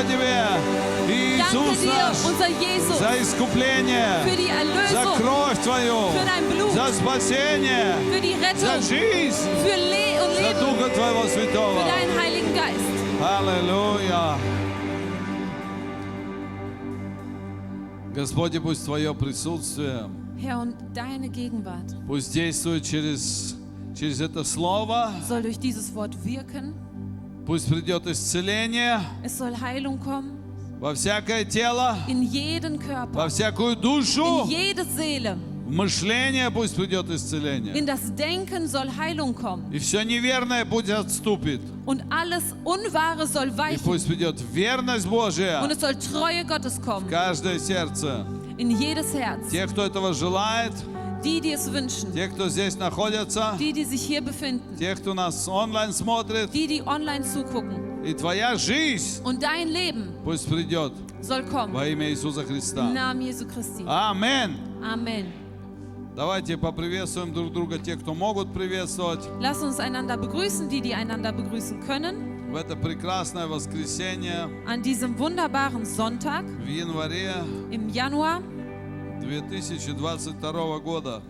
Спасибо Тебе, Иисус наш, за искупление, за кровь Твою, за спасение, за жизнь, за Духа Твоего Святого. Аллилуйя. Господи, пусть Твое присутствие, Herr, und deine Gegenwart пусть действует через, через это Слово, soll durch dieses Wort wirken. Пусть придет исцеление Es soll Heilung kommen во всякое тело, in jeden во Körper, всякую душу, in jede Seele. в мышление пусть придет исцеление. In das Denken soll Heilung kommen. И все неверное пусть отступит. Und alles Unwahre soll И weichen. пусть придет верность Божья Und es soll Treue Gottes в kommen. каждое сердце. In jedes Herz. Те, кто этого желает, Die, die es wünschen. те, кто здесь находятся, Die, die sich hier befinden. те, кто нас онлайн смотрит, Die, die online zugucken. и твоя жизнь Und dein Leben пусть придет soll kommen. во имя Иисуса Im Христа. Namen Jesu Christi. Аминь. Amen. Давайте поприветствуем друг друга, те, кто могут приветствовать Lass uns einander begrüßen, die, die einander begrüßen können. в это прекрасное воскресенье An diesem wunderbaren Sonntag в январе im Januar 2022 года.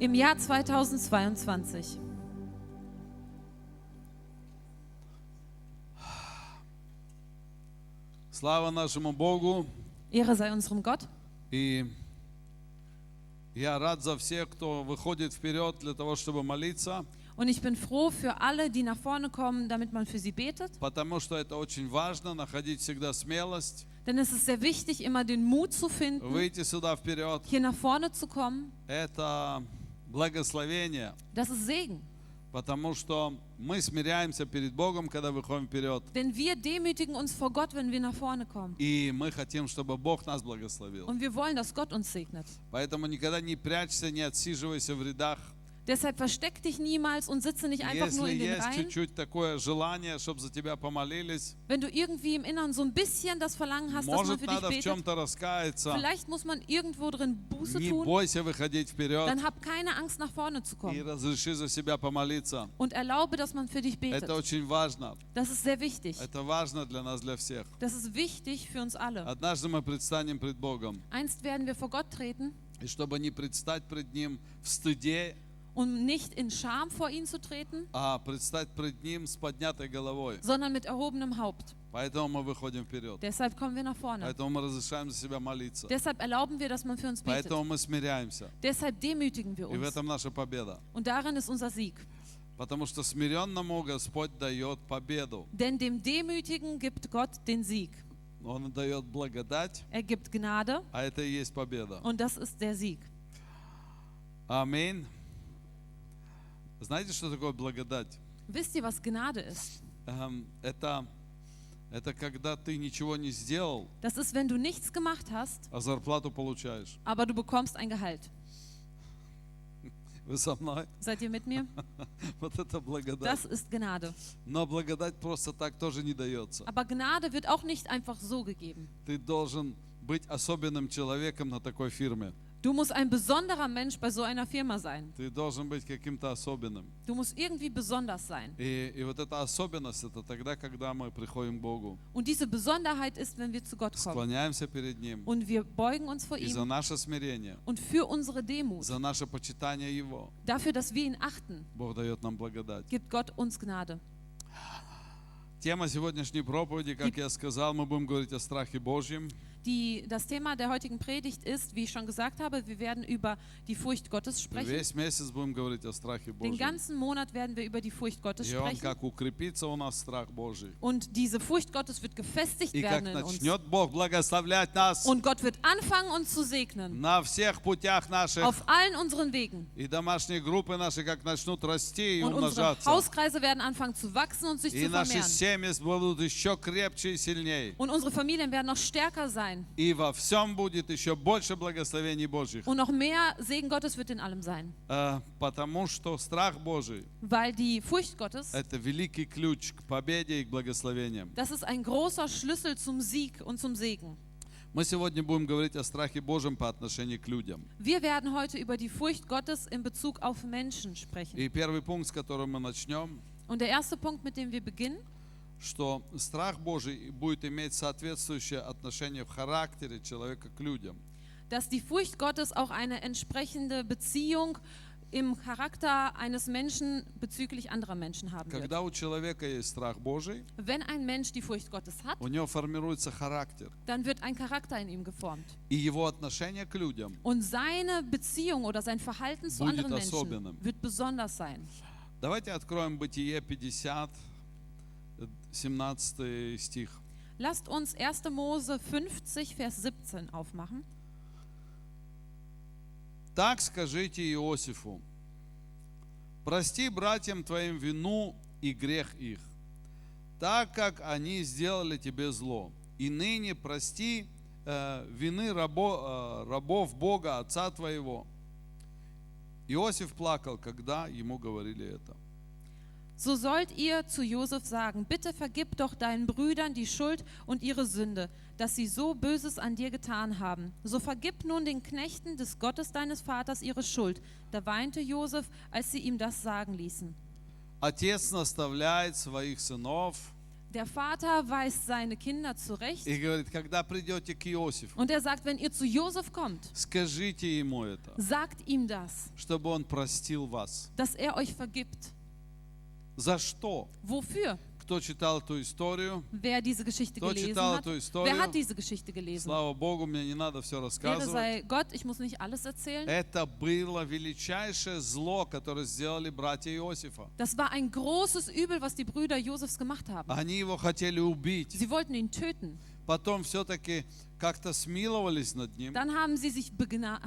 im Jahr 2022. Слава нашему Богу! Ehre sei unserem Gott. И я рад за всех, кто выходит вперед для того, чтобы молиться, Und ich bin froh für alle, die nach vorne kommen, damit man für sie betet. потому что это очень важно, находить всегда смелость, Denn es ist sehr wichtig, immer den Mut zu finden, вперед. hier nach vorne zu kommen. Das ist Segen. потому что мы смиряемся перед Богом, когда выходим вперед. Denn wir demütigen uns vor Gott, wenn wir nach vorne kommen. И мы хотим, чтобы Бог нас благословил. Und wir wollen, dass Gott uns segnet. Поэтому никогда не прячься, не отсиживайся в рядах. Deshalb versteck dich niemals und sitze nicht einfach nur Если in den есть Reihen. чуть-чуть такое желание, чтобы за тебя помолились, Wenn du irgendwie im Inneren so ein bisschen das Verlangen hast, dass man может, für dich надо в betet, чем-то раскаяться. vielleicht muss man irgendwo drin Buße Не tun, бойся выходить вперед dann hab keine Angst, nach vorne zu и kommen. разреши за себя помолиться. Und erlaube, dass man für dich betet. Это очень важно. Das ist sehr wichtig. Это важно для нас, для всех. Das ist wichtig für uns alle. Однажды мы предстанем пред Богом. Einst werden wir vor Gott treten, И чтобы не предстать пред Ним в стыде, um nicht in Scham vor ihn zu treten, а предстать пред Ним с поднятой головой. sondern mit erhobenem Haupt. Поэтому мы выходим вперед. Deshalb kommen wir nach vorne. Поэтому мы разрешаем за себя молиться. Deshalb erlauben wir, dass man für uns betet. Поэтому мы смиряемся. Deshalb demütigen wir И в uns. этом наша победа. Und darin ist unser Sieg. Потому что смиренному Господь дает победу. Denn dem Demütigen gibt Gott den Sieg. Он дает благодать, Er gibt Gnade а это и есть победа. und das ist der Sieg. Аминь. Знаете, что такое благодать? Wisst ihr, was Gnade ist? Эм, Это, это когда ты ничего не сделал, Das ist, wenn du nichts gemacht hast, а зарплату получаешь. aber du bekommst ein Gehalt. Вы со мной? Seid ihr mit mir? Вот это благодать. Das ist Gnade. Но благодать просто так тоже не дается. Aber Gnade wird auch nicht einfach so gegeben. Ты должен быть особенным человеком на такой фирме. Du musst ein besonderer Mensch bei so einer Firma sein. Ты должен быть каким-то особенным. Du musst irgendwie besonders sein. И, и вот эта особенность, это тогда, когда мы приходим к Богу, Und diese Besonderheit ist, wenn wir zu Gott kommen. склоняемся перед Ним. Und wir beugen uns vor И за ihm. наше смирение, Und für unsere Demut, за наше почитание Его, dafür, dass wir ihn achten, Бог дает нам благодать. gibt Gott uns Gnade. Тема сегодняшней проповеди, как я сказал, мы будем говорить о страхе Божьем. Die, das Thema der heutigen Predigt ist, wie ich schon gesagt habe, wir werden über die Furcht Gottes sprechen. Весь месяц будем говорить о страхе Den Божьем. ganzen Monat werden wir über die Furcht Gottes И он sprechen. как укрепится у нас страх Божий. Und diese Furcht Gottes wird gefestigt И как werden in uns. начнет Бог благословлять нас Und Gott wird anfangen, uns zu segnen. на всех путях наших, Auf allen unseren Wegen. и домашние группы наши как начнут расти и Und unsere умножаться. Hauskreise werden anfangen zu wachsen und sich И zu наши vermehren. семьи будут еще крепче и сильнее. Und unsere Familien werden noch stärker sein. И во всем будет еще больше благословений Божьих. Und noch mehr Segen Gottes wird in allem sein. Э, Потому что страх Божий Weil die Furcht Gottes, – это великий ключ к победе и к благословениям. das ist ein großer Schlüssel zum Sieg und zum Segen. Мы сегодня будем говорить о страхе Божьем по отношению к людям. Wir werden heute über die Furcht Gottes in Bezug auf Menschen sprechen. И первый пункт, с которого мы начнем, Und der erste Punkt, mit dem wir beginnen, Что страх Божий будет иметь соответствующее отношение в характере человека к людям. dass die Furcht Gottes auch eine entsprechende Beziehung im Charakter eines Menschen bezüglich anderer Menschen haben wird. Когда у человека есть страх Божий, Wenn ein Mensch die Furcht Gottes hat, у него формируется характер. dann wird ein Charakter in ihm geformt. И его отношение к людям Und seine Beziehung oder sein Verhalten zu anderen Menschen особенным. wird besonders sein. Давайте откроем Бытие 50, э, 17 стих. Lasst uns 1. Mose 50, Vers 17 aufmachen. Так скажите Иосифу, прости братьям твоим вину и грех их, так как они сделали тебе зло. И ныне прости э, вины рабо- э, рабов Бога, Отца твоего. Иосиф плакал, когда ему говорили это. So sollt ihr zu Josef sagen, bitte vergib doch deinen Brüdern die Schuld und ihre Sünde, dass sie so Böses an dir getan haben. So vergib nun den Knechten des Gottes deines Vaters ihre Schuld. Da weinte Josef, als sie ihm das sagen ließen. Отец наставляет своих сынов Der Vater weist seine Kinder zurecht и говорит, когда придете к Иосифу, und er sagt, wenn ihr zu Josef kommt, скажите ему это, sagt ihm das, чтобы он простил вас. dass er euch vergibt. За что? Wofür? Кто читал эту историю? Wer diese Geschichte Кто gelesen читал hat? эту Wer историю? hat diese Geschichte gelesen? Слава Богу, мне не надо все Ehre рассказывать. sei Gott, ich muss nicht alles erzählen. Это было величайшее зло, которое сделали братья Иосифа. Das war ein großes Übel, was die Brüder Josefs gemacht haben. Они его хотели убить. Sie wollten ihn töten. Потом все-таки как-то смиловались над ним. Dann haben sie, sich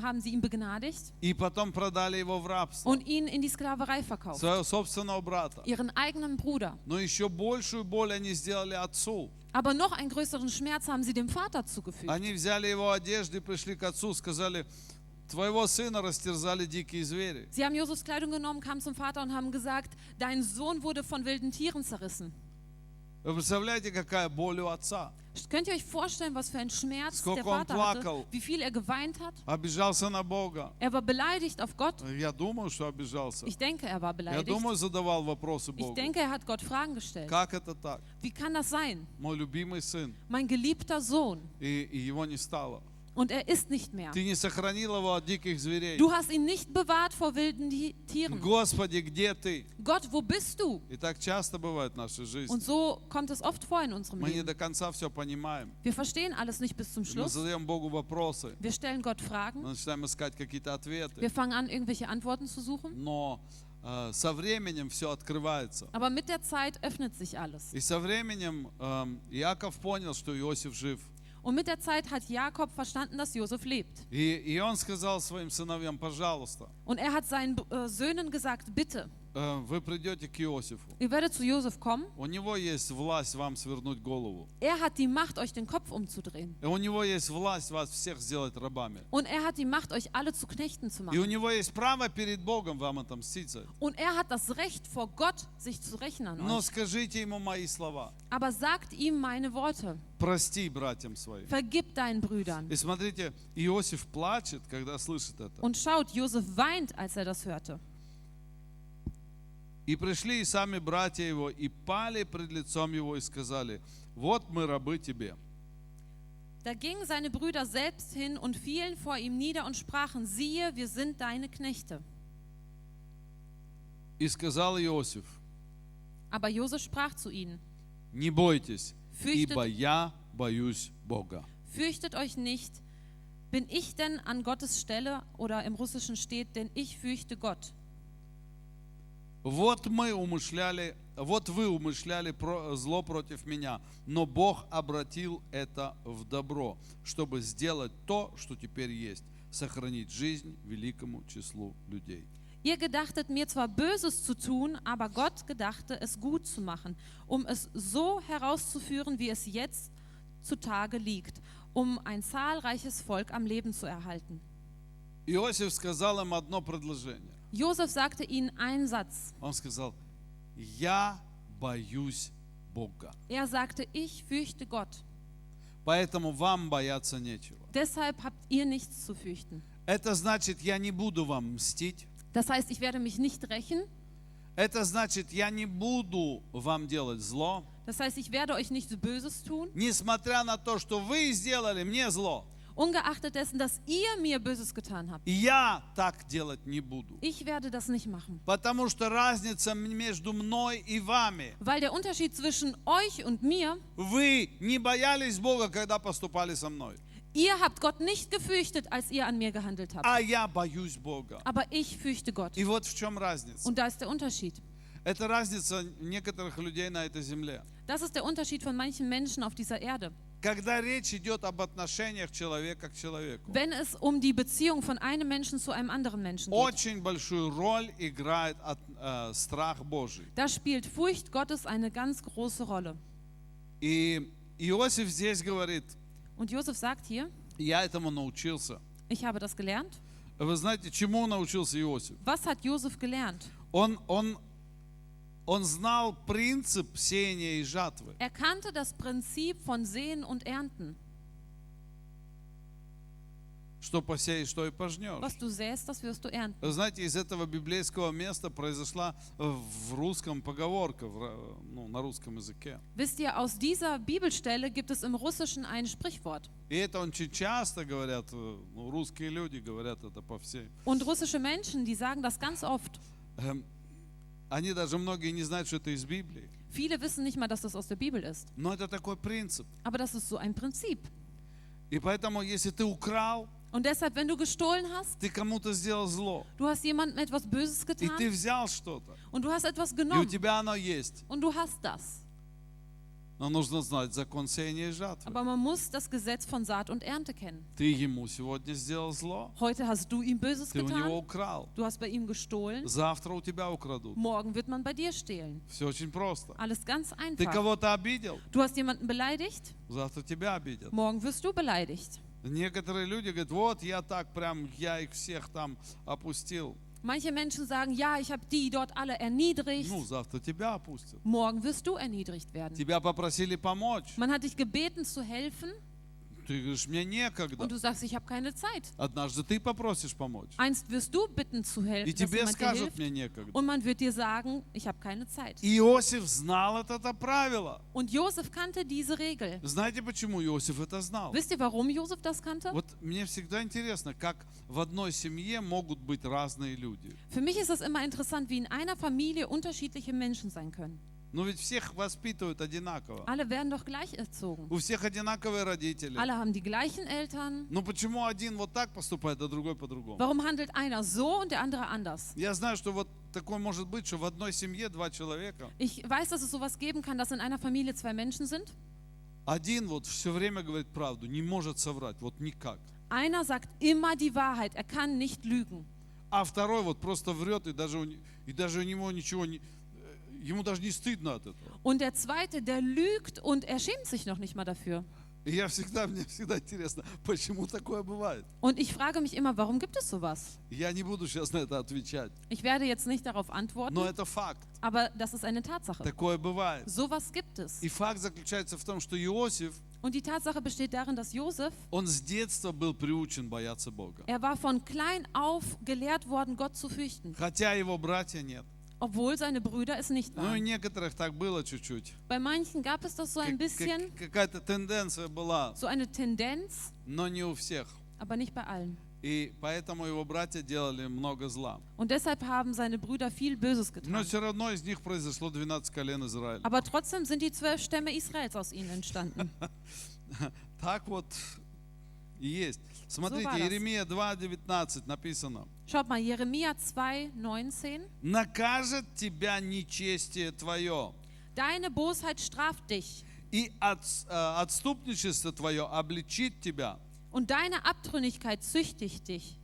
haben sie ihn begnadigt И потом продали его в рабство. und ihn in die Sklaverei verkauft. Своего собственного брата. Ihren eigenen Bruder. Но еще большую боль они сделали отцу. Aber noch einen größeren Schmerz haben sie dem Vater zugefügt. Они взяли его одежды, пришли к отцу, сказали, твоего сына растерзали дикие звери. Sie haben Josefs Kleidung genommen, kamen zum Vater und haben gesagt, dein Sohn wurde von wilden Tieren zerrissen. Вы представляете, какая боль у отца? Könnt ihr euch vorstellen, was für ein Schmerz Сколько der он Vater hatte? плакал. Wie viel er geweint hat? Обижался на Бога. Er war beleidigt auf Gott. Я думаю, что обижался. Ich denke, er war Я beleidigt. думаю, задавал вопросы Ich Богу. denke, er hat Gott Fragen gestellt. Как это так? Wie kann das sein? Мой любимый сын, Mein geliebter Sohn. и, и его не стало. Und er ist nicht mehr. Ты не сохранил его от диких зверей. Du hast ihn nicht bewahrt vor wilden Ti- Tieren. Господи, где ты? Gott, wo bist du? И так часто бывает в нашей жизни. Und so kommt es oft vor in unserem Мы не Leben. до конца все понимаем. Wir verstehen alles nicht bis zum Мы Schluss. задаем Богу вопросы. Wir stellen Gott Fragen. Мы начинаем искать какие-то ответы. Wir fangen an, irgendwelche Antworten zu suchen. Но э, со временем все открывается. Aber mit der Zeit öffnet sich alles. И со временем эм, Иаков понял, что Иосиф жив. Und mit der Zeit hat Jakob verstanden, dass Josef lebt. И, и он сказал своим сыновьям, пожалуйста, Und er hat seinen äh, Söhnen gesagt, bitte, э, вы придете к Иосифу. ihr werdet zu Josef kommen. У него есть власть вам свернуть голову. Er hat die Macht, euch den Kopf umzudrehen. И у него есть власть вас всех сделать рабами. Und er hat die Macht, euch alle zu Knechten zu И у machen. него есть право перед Богом вам отомстить за это. Und er hat das Recht vor Gott, sich zu rächen an Но euch. скажите ему мои слова. Aber sagt ihm meine Worte. Прости братьям своим. Vergib deinen Brüdern. И смотрите, Иосиф плачет, когда слышит это. Und schaut, Josef weint, als er das hörte. И пришли и сами братья его, и пали пред лицом его, и сказали, вот мы рабы тебе. Da gingen seine Brüder selbst hin und fielen vor ihm nieder und sprachen, siehe, wir sind deine Knechte. И сказал Иосиф, Aber Josef sprach zu ihnen, не бойтесь, Fürchtet- ибо я боюсь Бога. fürchtet euch nicht, bin ich denn an Gottes Stelle oder im Russischen steht, denn ich fürchte Gott. Вот мы умышляли, вот вы умышляли зло против меня, но Бог обратил это в добро, чтобы сделать то, что теперь есть, сохранить жизнь великому числу людей. Ihr gedachtet mir zwar Böses zu tun, aber Gott gedachte es gut zu machen, um es so herauszuführen, wie es jetzt zutage liegt, um ein zahlreiches Volk am Leben zu erhalten. Иосиф сказал им одно предложение. Josef sagte ihnen einen Satz. Он сказал, я боюсь Бога. Er sagte, ich fürchte Gott. Поэтому вам бояться нечего. Deshalb habt ihr nichts zu fürchten. Это значит, я не буду вам мстить. Das heißt, ich werde mich nicht rächen. Это значит, я не буду вам делать зло, Das heißt, ich werde euch nichts Böses tun, несмотря на то, что вы сделали мне зло. ungeachtet dessen, dass ihr mir Böses getan habt. Я так делать не буду. Ich werde das nicht machen. Потому что разница между мной и вами. Weil der Unterschied zwischen euch und mir, Вы не боялись Бога, когда поступали со мной. ihr habt Gott nicht gefürchtet, als ihr an mir gehandelt habt. А я боюсь Бога. Aber ich fürchte Gott. И вот в чем разница. Und da ist der Unterschied. Это разница некоторых людей на этой земле. Das ist der Unterschied von manchen Menschen auf dieser Erde. Когда речь идет об отношениях человека к человеку, Wenn es um die Beziehung von einem Menschen zu einem anderen Menschen geht, очень большую роль играет от- э, страх Божий. da spielt Furcht Gottes eine ganz große Rolle. И Иосиф здесь говорит, Und Josef sagt hier, я этому научился. ich habe das gelernt. Вы знаете, чему научился Иосиф? Was hat Josef gelernt? Он, он, он знал принцип сеяния и жатвы. Er kannte das Prinzip von Sehen und Ernten. Что посеешь, что и пожнешь. Was du säst, das wirst du ernten. Вы знаете, из этого библейского места произошла в русском поговорка, в ра- ну, на русском языке. Wisst ihr, aus dieser Bibelstelle gibt es im Russischen ein Sprichwort. И это очень часто говорят, э, ну, русские люди говорят это по всей. Und russische Menschen, die sagen das ganz oft. Эм, Они даже многие не знают, что это из Библии. Viele wissen nicht mal, dass das aus der Bibel ist. Но это такой принцип. Aber das ist so ein Prinzip. И поэтому, если ты украл, Und deshalb, wenn du gestohlen hast, ты кому-то сделал зло, du hast jemandem etwas Böses и ты getan взял что-то, und du hast etwas и у genommen тебя оно есть, und du hast das. Но нужно знать закон сеяния и жатвы. Aber man muss das Gesetz von Saat und Ernte kennen. Ты ему сегодня сделал зло, Heute hast du ihm Böses ты у него getan, украл, du hast bei ihm gestohlen, завтра у тебя украдут. morgen wird man bei dir stehlen. Все очень просто. Alles ganz Ты einfach. кого-то обидел, Du hast jemanden beleidigt, завтра тебя обидят. morgen wirst du beleidigt. Некоторые люди говорят, вот я так прям, я их всех там опустил. Manche Menschen sagen, ja, ich habe die dort alle erniedrigt. Ну, завтра тебя опустят. Morgen wirst du erniedrigt werden. Тебя попросили помочь. Man hat dich gebeten zu helfen Ты говоришь, мне некогда. und du sagst, ich habe keine Zeit. Однажды ты попросишь помочь. Einst wirst du bitten zu И helfen, dass тебе скажут, hilft. мне некогда. Und man wird dir sagen, ich habe keine Zeit. Иосиф знал это правило. Und Josef kannte diese Regel. Знаете, почему Иосиф это знал? Wisst ihr, warum Josef das kannte? Вот мне всегда интересно, как в одной семье могут быть разные люди. Für mich ist es immer interessant, wie in einer Familie unterschiedliche Menschen sein können. Но ведь всех воспитывают одинаково. Alle werden doch gleich erzogen. У всех одинаковые родители. Alle haben die gleichen Eltern. Но почему один вот так поступает, а другой по-другому? Warum handelt einer so und der andere anders? Я знаю, что вот такое может быть, что в одной семье два человека. Ich weiß, dass es sowas geben kann, dass in einer Familie zwei Menschen sind. Один вот все время говорит правду, не может соврать, вот никак. Einer sagt immer die Wahrheit, er kann nicht lügen. А второй вот просто врет, и даже у, и даже у него ничего не... э, Ему даже не стыдно от этого. Und der zweite, der lügt und er schämt sich noch nicht mal dafür. И я всегда, мне всегда интересно, почему такое бывает. Und ich frage mich immer, warum gibt es sowas? Я не буду сейчас на это отвечать, Ich werde jetzt nicht darauf antworten, но это факт. aber das ist eine Tatsache. Такое бывает. Sowas gibt es. И факт заключается в том, что Иосиф, Und die Tatsache besteht darin, dass Josef, он с детства был приучен бояться Бога. er war von klein auf gelehrt worden, Gott zu fürchten, Хотя его братья нет. obwohl seine Brüder es nicht Ну и waren. некоторых так было чуть-чуть. Bei manchen gab es das so ein Как- bisschen, как- Какая-то тенденция была, so eine Tendenz, но не у всех. aber nicht bei allen. И поэтому его братья делали много зла. Und deshalb haben seine Brüder viel Böses Но getan. все равно из них произошло 12 колен Израиля. Aber trotzdem sind die zwölf Stämme Israels aus ihnen entstanden. Так вот и есть. Смотрите, war das. Иеремия 2.19 написано. Schaut mal, Jeremia 2, 19. «Накажет тебя нечестие твое, Deine Bosheit straft dich и от- э, отступничество твое обличит тебя. und deine Abtrünnigkeit züchtigt dich.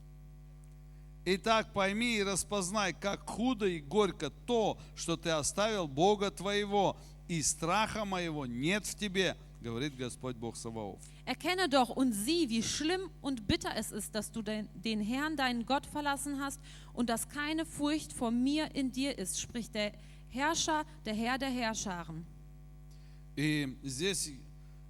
Итак, пойми и распознай, как худо и горько то, что ты оставил Бога твоего, и страха моего нет в тебе, говорит Господь Бог Саваоф. Erkenne doch und sieh, wie schlimm und bitter es ist, dass du den, den Herrn, deinen Gott, verlassen hast und dass keine Furcht vor mir in dir ist, spricht der Herrscher, der Herr der Herrscharen. И здесь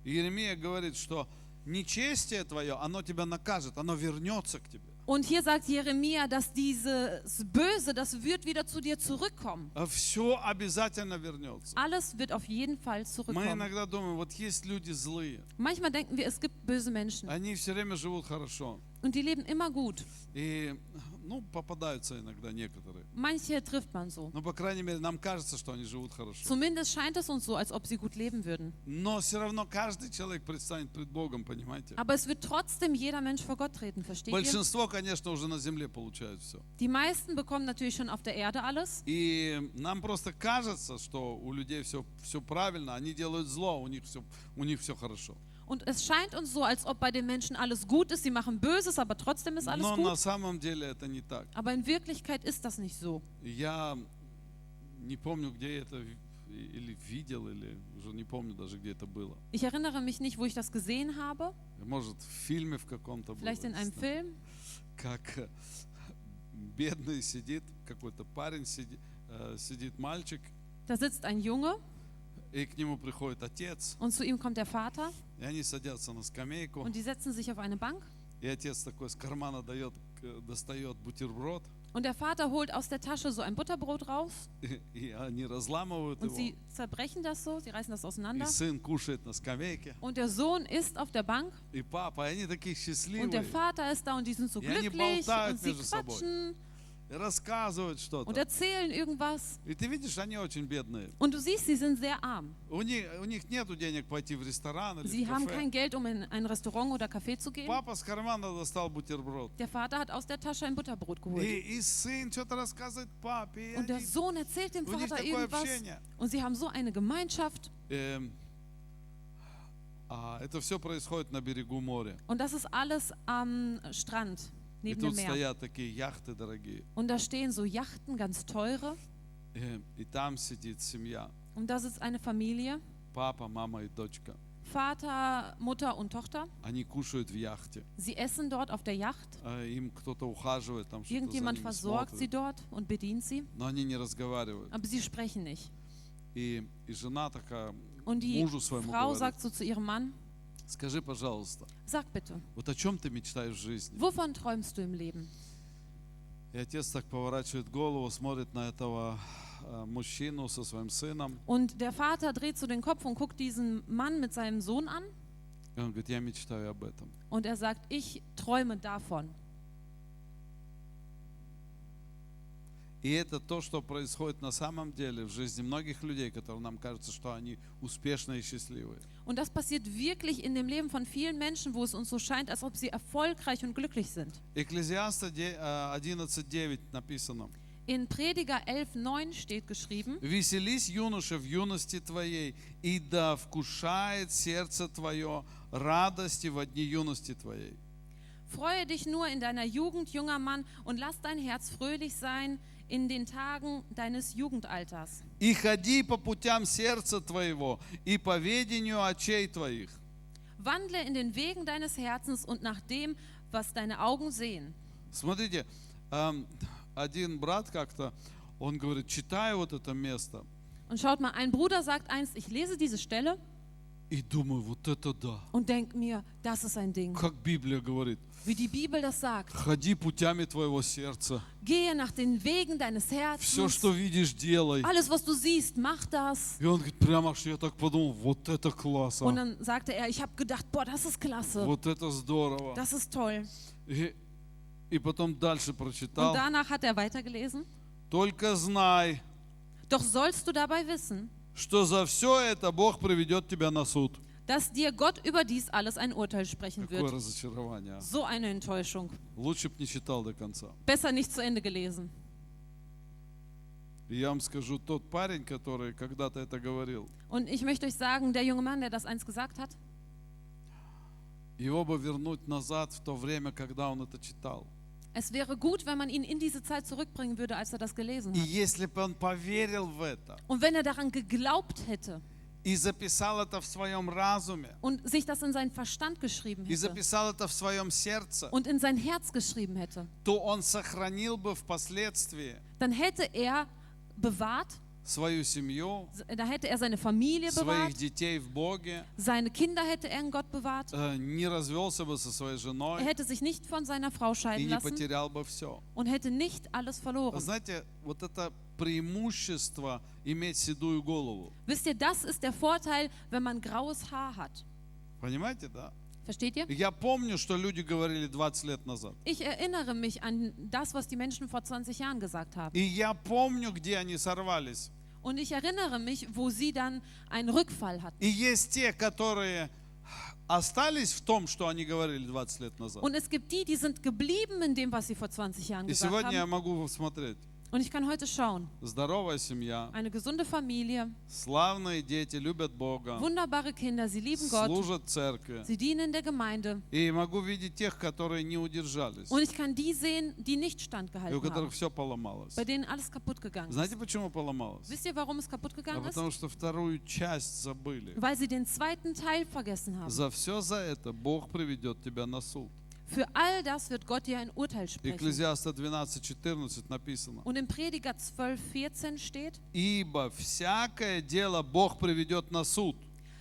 Иеремия говорит, что нечестие твое, оно тебя накажет, оно вернется к тебе. Und hier sagt Jeremia, dass dieses Böse, das wird wieder zu dir zurückkommen. Все обязательно вернется. Alles wird auf jeden Fall Мы zurückkommen. иногда думаем, вот есть люди злые, Manchmal denken wir, es gibt böse Menschen они все время живут хорошо. und die leben immer gut. И, ну, попадаются иногда некоторые. Manche trifft man so. Но, по крайней мере, нам кажется, что они живут хорошо. Zumindest scheint es uns so, als ob sie gut leben würden. Но все равно каждый человек предстанет пред Богом, понимаете? Aber es wird trotzdem jeder Mensch vor Gott treten, versteht ihr? Большинство, конечно, уже на земле получают все. Die meisten bekommen natürlich schon auf der Erde alles. И нам просто кажется, что у людей все, все правильно, они делают зло, у них все, у них все хорошо. Und es scheint uns so, als ob bei den Menschen alles gut ist. Sie machen Böses, aber trotzdem ist alles Но на gut. самом деле это не так. Aber in Wirklichkeit ist das nicht so. Я не помню, где я это ви- или видел, или уже не помню даже, где это было. Ich erinnere mich nicht, wo ich das gesehen habe. Может, в фильме в каком-то было. Vielleicht in einem не знаю. Film. Как э, бедный сидит, какой-то парень сидит, э, сидит мальчик, Da sitzt ein Junge и к нему приходит отец, und zu ihm kommt der Vater и они садятся на скамейку, und die setzen sich auf eine Bank. и отец такой с кармана дает, э, достает бутерброд, Und der Vater holt aus der Tasche so ein Butterbrot raus и, и они разламывают und его, sie zerbrechen das so, sie reißen das и auseinander. сын кушает на скамейке, Und der Sohn ist auf der Bank и папа, и они такие und der счастливые, Vater ist da und die sind so Ja, die glücklich болтают und sie между собой. quatschen и рассказывают und что-то. erzählen irgendwas. И ты видишь, они очень бедные. Und du siehst, sie sind sehr arm. У них, у них нет денег пойти в ресторан или Sie в haben кафе. kein Geld, um in ein Restaurant oder Café zu gehen. Папа с кармана достал бутерброд. Der Vater hat aus der Tasche ein Butterbrot geholt. И, и сын что-то рассказывает папе. и Und der они- Sohn erzählt dem у них Vater такое irgendwas. общение. Und sie haben so eine Gemeinschaft. Эм, а, это все происходит на берегу моря. Und das ist alles am Strand, И neben dem тут Meer. стоят такие яхты дорогие. Und da stehen so Yachten, ganz teure. Эм, и там сидит семья. Und da sitzt eine Familie. Папа, мама и дочка. Vater, Mutter und Tochter. Они кушают в яхте. Sie essen dort auf der Yacht. А, Им кто-то ухаживает, там что-то за Irgendjemand ними versorgt sie смотрит. dort und bedient sie. Но они не разговаривают. Aber sie sprechen nicht. И, и жена такая Und die мужу своему Frau говорит, sagt so zu ihrem Mann, скажи, пожалуйста, sag bitte, вот о чем ты мечтаешь в жизни? wovon träumst du im Leben? И отец так поворачивает голову, смотрит на этого э, мужчину со своим сыном. Und der Vater dreht so den Kopf und guckt diesen Mann mit seinem Sohn an. И он говорит, я мечтаю об этом. Und er sagt, ich träume davon. И это то, что происходит на самом деле в жизни многих людей, которым нам кажется, что они успешные и счастливые. Und das passiert wirklich in dem Leben von vielen Menschen, wo es uns so scheint, als ob sie erfolgreich und glücklich sind. Экклезиаста де- э, 11.9 написано. In Prediger 11,9 steht geschrieben: «Веселись, юноша, в юности твоей, и да вкушает сердце твое радости в дни юности твоей». Freue dich nur in deiner Jugend, junger Mann, und lass dein Herz fröhlich sein in den Tagen deines Jugendalters. «И ходи по путям сердца твоего, и по ведению очей твоих». Wandle in den Wegen deines Herzens und nach dem, was deine Augen sehen. Смотрите, эм, один брат как-то, он говорит, читаю вот это место, Und schaut mal, ein Bruder sagt einst, ich lese diese Stelle И думаю, вот это да. und denk mir, das ist ein Ding. Как Библия говорит, Wie die Bibel das sagt. ходи путями твоего сердца. Gehe nach den Wegen deines Все, Herzens. что видишь, делай. Alles, was du siehst, mach das. И он говорит, прямо аж я так подумал, вот это класс, а. Und dann sagte er, ich habe gedacht, boah, das ist klasse. вот это здорово. Das ist toll. И, и потом дальше Und прочитал. danach hat er weitergelesen. Только знай, Doch sollst du dabei wissen, что за все это Бог приведет тебя на суд. dass dir Gott über dies alles ein Urteil sprechen Какое wird. разочарование. So eine Enttäuschung. Лучше бы не читал до конца. Besser nicht zu Ende gelesen. И я вам скажу, тот парень, который когда-то это говорил, Und ich möchte euch sagen, der junge Mann, der das einst gesagt hat, его бы вернуть назад в то время, когда он это читал. es wäre gut, wenn man ihn in diese Zeit zurückbringen würde, als er das gelesen И hat. если бы он поверил в это Und wenn er daran geglaubt hätte и записал это в своем разуме, und sich das in seinen Verstand geschrieben и hätte записал это в своем сердце, und in sein Herz geschrieben hätte, то он сохранил бы впоследствии dann hätte er bewahrt свою семью, Da hätte er seine Familie своих bewahrt, детей в Боге, seine Kinder hätte er in Gott bewahrt. э, не развелся бы со своей Er женой hätte sich nicht von seiner Frau и scheiden не lassen потерял бы все. und hätte nicht alles verloren. Знаете, вот это преимущество иметь седую голову. Wisst ihr, das ist der Vorteil, wenn man graues Haar hat. Понимаете, да? Versteht ihr? Я помню, что люди говорили 20 лет назад. Ich erinnere mich an das, was die Menschen vor 20 Jahren gesagt haben. И я помню, где они сорвались. Und ich erinnere mich, wo sie dann einen Rückfall hatten. И есть те, которые остались в том, что они говорили 20 лет назад. Und es gibt die, die sind geblieben in dem, was sie vor 20 Jahren И gesagt сегодня я haben. могу смотреть. Und ich kann heute schauen. Здоровая семья, Eine gesunde Familie, славные дети, любят Бога, wunderbare Kinder, sie lieben Gott, служат церкви. sie dienen der Gemeinde. И могу видеть тех, которые не удержались, Und ich kann die sehen, die nicht и у standgehalten которых haben, все поломалось. bei denen alles kaputt gegangen ist. Знаете, почему поломалось? Wisst ihr, warum es kaputt А gegangen ist? потому что вторую часть забыли. Weil sie den zweiten Teil vergessen haben. За все за это Бог приведет тебя на суд. Für all das wird Gott dir ein Urteil sprechen. Экклезиаста 12:14 написано. Und im Prediger 12, 14 steht, Ибо всякое дело Бог приведет на суд,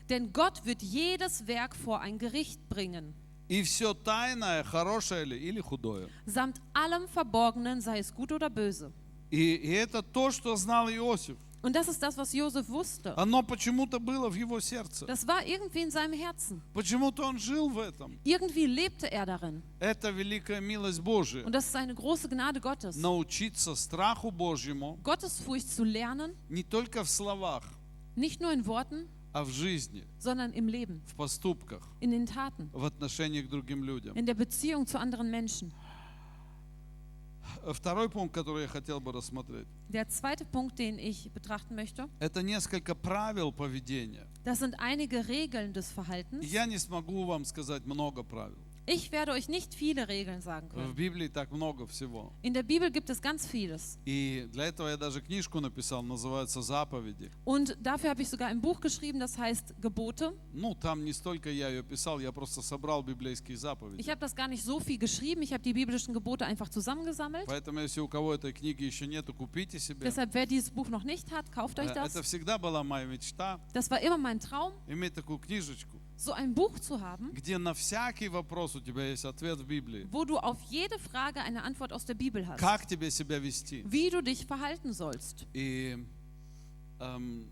denn Gott wird jedes Werk vor ein Gericht bringen, и все тайное, хорошее ли или худое. samt allem Verborgenen, sei es gut oder böse. И, и это то, что знал Иосиф. Und das ist das, was Josef wusste. Оно почему-то было в его сердце. Das war irgendwie in seinem Herzen. Почему-то он жил в этом. Irgendwie lebte er darin. Это великая милость Божия. Und das ist eine große Gnade Gottes. Научиться страху Божьему Gottesfurcht zu lernen, не только в словах, nicht nur in Worten, а в жизни, sondern im Leben, в поступках, in den Taten, в отношении к другим людям. in der Beziehung zu anderen Menschen. Второй пункт, который я хотел бы рассмотреть, Der zweite Punkt, den ich betrachten möchte, это несколько правил поведения. das sind einige Regeln des Verhaltens. Я не смогу вам сказать много правил. Ich werde euch nicht viele Regeln sagen В können. Библии так много всего. In der Bibel gibt es ganz vieles. И для этого я даже книжку написал, называется «Заповеди». Und dafür habe ich sogar ein Buch geschrieben, das heißt Gebote. Ну, там не столько я ее писал, я просто собрал библейские Ich заповеди. habe das gar nicht so viel geschrieben, ich habe die biblischen Gebote einfach zusammengesammelt. Поэтому, если у кого этой книги еще нету, купите себе. Deshalb, wer dieses Buch noch nicht hat, kauft Э, euch das. Это всегда была моя мечта, Das war immer mein Traum, иметь такую книжечку, so ein Buch zu haben, где на всякий вопрос у тебя есть ответ в Библии. wo du auf jede Frage eine Antwort aus der Bibel hast. Как тебе себя вести? Wie du dich verhalten sollst. И эм,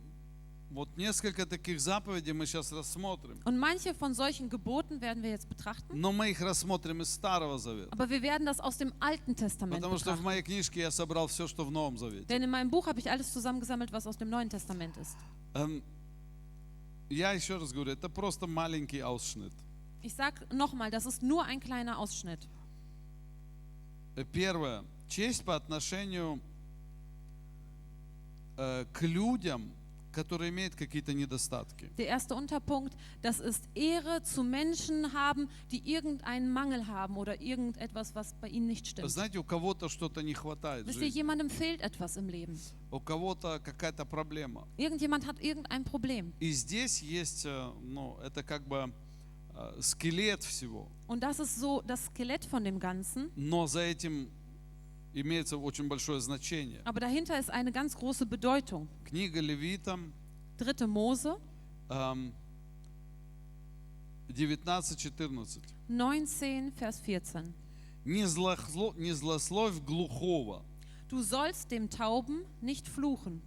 вот несколько таких заповедей мы сейчас рассмотрим. Und manche von solchen Geboten werden wir jetzt betrachten. Но мы их рассмотрим из Старого Завета. Aber wir werden das aus dem Alten Testament Потому что в betrachten. моей книжке я собрал все, что в Новом Завете. Denn in meinem Buch habe ich alles zusammengesammelt, was aus dem Neuen Testament ist. Эм, Я еще раз говорю, это просто маленький аусшнит. Ich sage nochmal, das ist nur ein kleiner Ausschnitt. Э, Первое. Честь по отношению э, к людям, которые имеют какие-то недостатки. Der erste Unterpunkt, das ist Ehre zu Menschen haben, die irgendeinen Mangel haben oder irgendetwas, was bei ihnen nicht stimmt. Знаете, у кого-то что-то не хватает Wisst ihr, jemandem fehlt etwas im Leben. у кого-то какая-то проблема. Irgendjemand hat irgendein Problem. И здесь есть, э, ну, это как бы э, скелет всего. Und das ist so das Skelett von dem Ganzen. Но за этим имеется очень большое значение. Aber dahinter ist eine ganz große Bedeutung. Книга Левитам, Dritte Mose эм, 19-14. 19, Vers 14. Не, злохло- не злословь глухого. Du sollst dem Tauben nicht fluchen.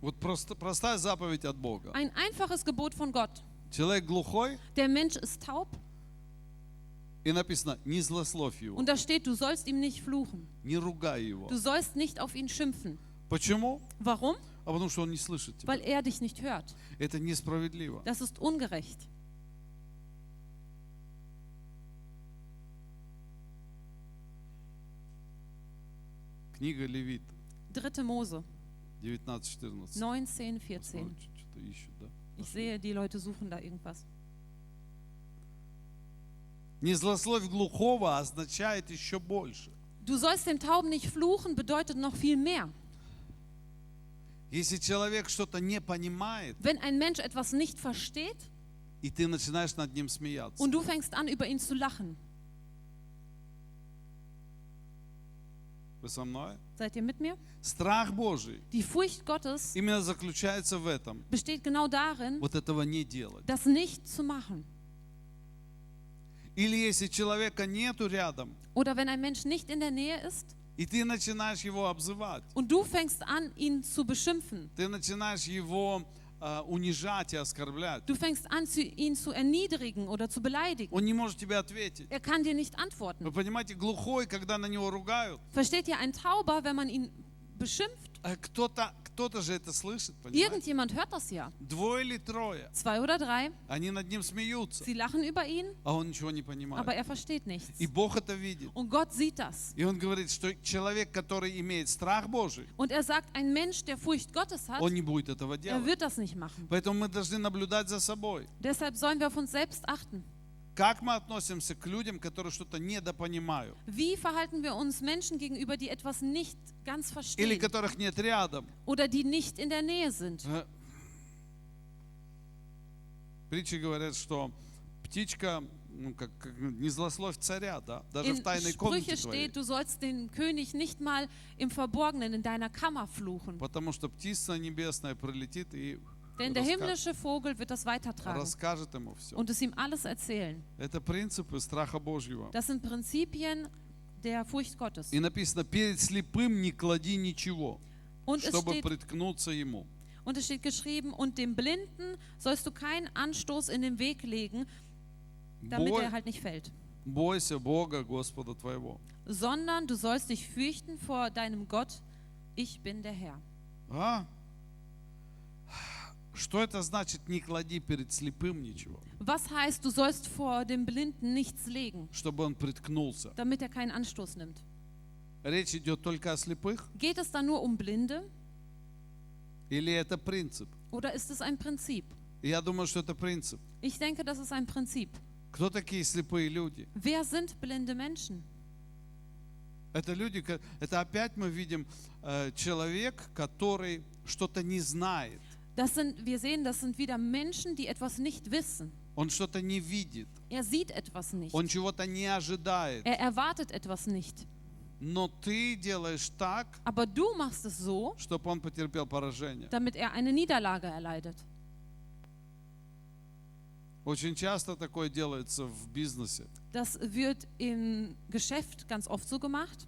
Вот просто, простая заповедь от Бога. Ein einfaches Gebot von Gott. Человек глухой, Der Mensch ist taub и написано, не злословь его, und da steht, du sollst ihm nicht fluchen. не ругай его. Du sollst nicht auf ihn schimpfen. Почему? Warum? А потому что он не слышит тебя. Weil er dich nicht hört. Это несправедливо. Das ist ungerecht. Книга Левит, Dritte Mose 19-14. 19, 14. Что-то ищут, да? Ich sehe, die Leute suchen da irgendwas. Не злословь глухого означает еще больше. Du sollst dem Tauben nicht fluchen, bedeutet noch viel mehr. Если человек что-то не понимает, Wenn ein Mensch etwas nicht versteht и ты начинаешь над ним смеяться, und du fängst an, über ihn zu lachen, Вы со мной? Seid ihr mit mir? Страх Божий Die Furcht Gottes именно заключается в этом. besteht genau darin, Вот этого не делать. das nicht zu machen. Или если человека нету рядом, Oder wenn ein Mensch nicht in der Nähe ist и ты начинаешь его обзывать, und du fängst an, ihn zu beschimpfen. ты начинаешь его а, унижать и оскорблять, Du fängst an, zu, ihn zu erniedrigen oder zu beleidigen. он не может тебе ответить. Er kann dir nicht antworten. Вы понимаете, глухой, когда на него ругают, Versteht ihr, ein Tauber, wenn man ihn beschimpft, а кто-то кто же это слышит, понимаете? irgendjemand hört das ja. Двое или трое, Zwei oder drei, они над ним смеются, sie lachen über ihn, а он ничего не aber понимает. er versteht nichts. И Бог это видит. Und Gott sieht das. И он говорит, что человек, который имеет страх Божий, Und er sagt, ein Mensch, der Furcht Gottes hat, он не будет этого er делать. wird das nicht machen. Поэтому мы должны наблюдать за собой. Deshalb sollen wir auf uns selbst achten. Как мы относимся к людям, которые что-то недопонимают? Wie verhalten wir uns Menschen gegenüber, die etwas nicht ganz Или verstehen которых нет рядом? oder die nicht in der Nähe sind? Э, Притчи говорят, что птичка, ну, как, как не злословь царя, да, даже в In тайной комнате Sprüche steht, du sollst den König nicht mal im Verborgenen in deiner Kammer fluchen. Потому что птица небесная пролетит и Denn der раска- himmlische Vogel wird das weitertragen расскажет ему все. und es ihm alles erzählen. Это принципы страха Божьего. Das sind Prinzipien der Furcht Gottes. И написано, перед слепым не клади ничего, Und es, чтобы steht, приткнуться ему. und es steht geschrieben, und dem Blinden sollst du keinen Anstoß in den Weg legen, damit Бой- er halt nicht fällt. бойся Бога, Господа твоего. Sondern du sollst dich fürchten vor deinem Gott, ich bin der Herr. А? Что это значит, не клади перед слепым ничего, Was heißt, du sollst vor dem Blinden nichts legen, чтобы он приткнулся? damit er keinen Anstoß nimmt? Речь идет только о слепых? Geht es da nur um Blinde Или это принцип? oder ist es ein Prinzip? Я думаю, что это принцип. Ich denke, das ist ein Prinzip. Кто такие слепые люди? Wer sind blinde Menschen? Это люди, это опять мы видим э, человек, который что-то не знает, Das sind, wir sehen, das sind wieder Menschen, die etwas nicht wissen. он что-то не видит, Er sieht etwas nicht. он чего-то не ожидает. Er erwartet etwas nicht. Но ты делаешь так, Aber du machst es so, чтобы он потерпел поражение. damit er eine Niederlage erleidet. Очень часто такое делается в бизнесе. Das wird im Geschäft ganz oft so gemacht.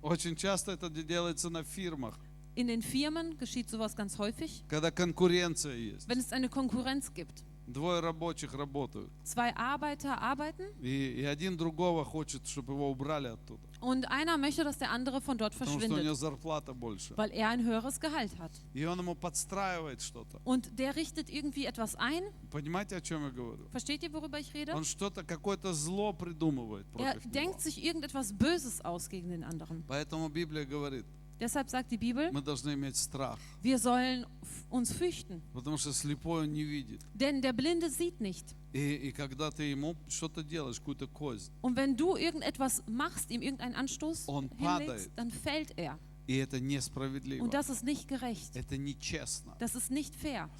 Очень часто это де- делается на фирмах, In den Firmen geschieht sowas ganz häufig, когда конкуренция есть. wenn es eine Konkurrenz gibt. Двое рабочих работают, Zwei Arbeiter arbeiten и, и один другого хочет, чтобы его убрали оттуда, und einer möchte, dass der andere von dort потому что у него verschwindet, зарплата больше. weil er ein höheres Gehalt hat. И он ему подстраивает что-то. Und der richtet irgendwie etwas ein. Понимаете, о чем я говорю? Versteht ihr, worüber ich rede? Он что-то, какое-то зло придумывает Er против него. denkt sich irgendetwas Böses aus gegen den anderen. Поэтому Библия говорит, Deshalb sagt die Bibel, мы должны иметь страх, wir sollen f- uns fürchten. потому что слепой он не видит. Denn der Blinde sieht nicht. И, и когда ты ему что-то делаешь, какую-то кость, Und wenn du irgendetwas machst, ihm irgendeinen Anstoß Он hinlegst, падает. dann fällt er. и это несправедливо, Und das ist nicht gerecht. это нечестно. Das ist nicht fair.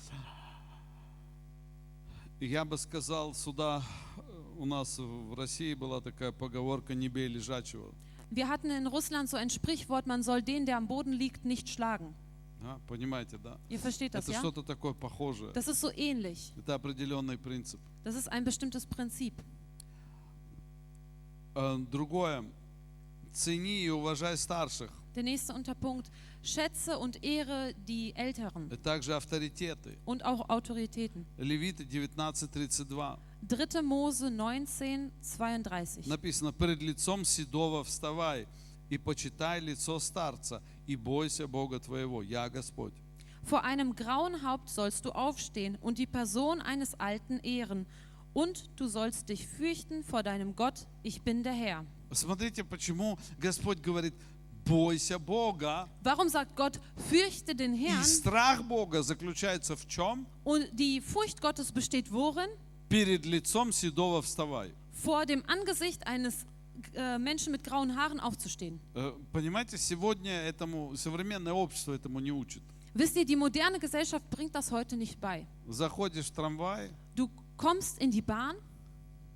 И я бы сказал, сюда э, у нас в России была такая поговорка «не бей лежачего». Wir hatten in Russland so ein Sprichwort, man soll den, der am Boden liegt, nicht schlagen. А, Понимаете, да? Ihr versteht das, Это ja? что-то такое похожее. Das ist so ähnlich. Это определенный принцип. Das ist ein bestimmtes Prinzip. Э, Другое. Цени и уважай старших. Der nächste Unterpunkt, schätze und ehre die Älteren И также авторитеты. und auch Autoritäten. Левиты 19.32. 3. Mose 19, 32. Написано, перед лицом седого вставай и почитай лицо старца, и бойся Бога твоего, я Господь. Vor einem grauen Haupt sollst du aufstehen und die Person eines Alten ehren. Und du sollst dich fürchten vor deinem Gott, ich bin der Herr. Смотрите, почему Господь говорит, бойся Бога. Warum sagt Gott, fürchte den И Herrn? страх Бога заключается в чем? Und die Furcht Gottes besteht worin? Перед лицом седого вставай. Vor dem Angesicht eines äh, Menschen mit grauen Haaren aufzustehen. Э, Понимаете, сегодня этому современное общество этому не учит. Wisst ihr, die moderne Gesellschaft bringt das heute nicht bei. Заходишь в трамвай, Du kommst in die Bahn,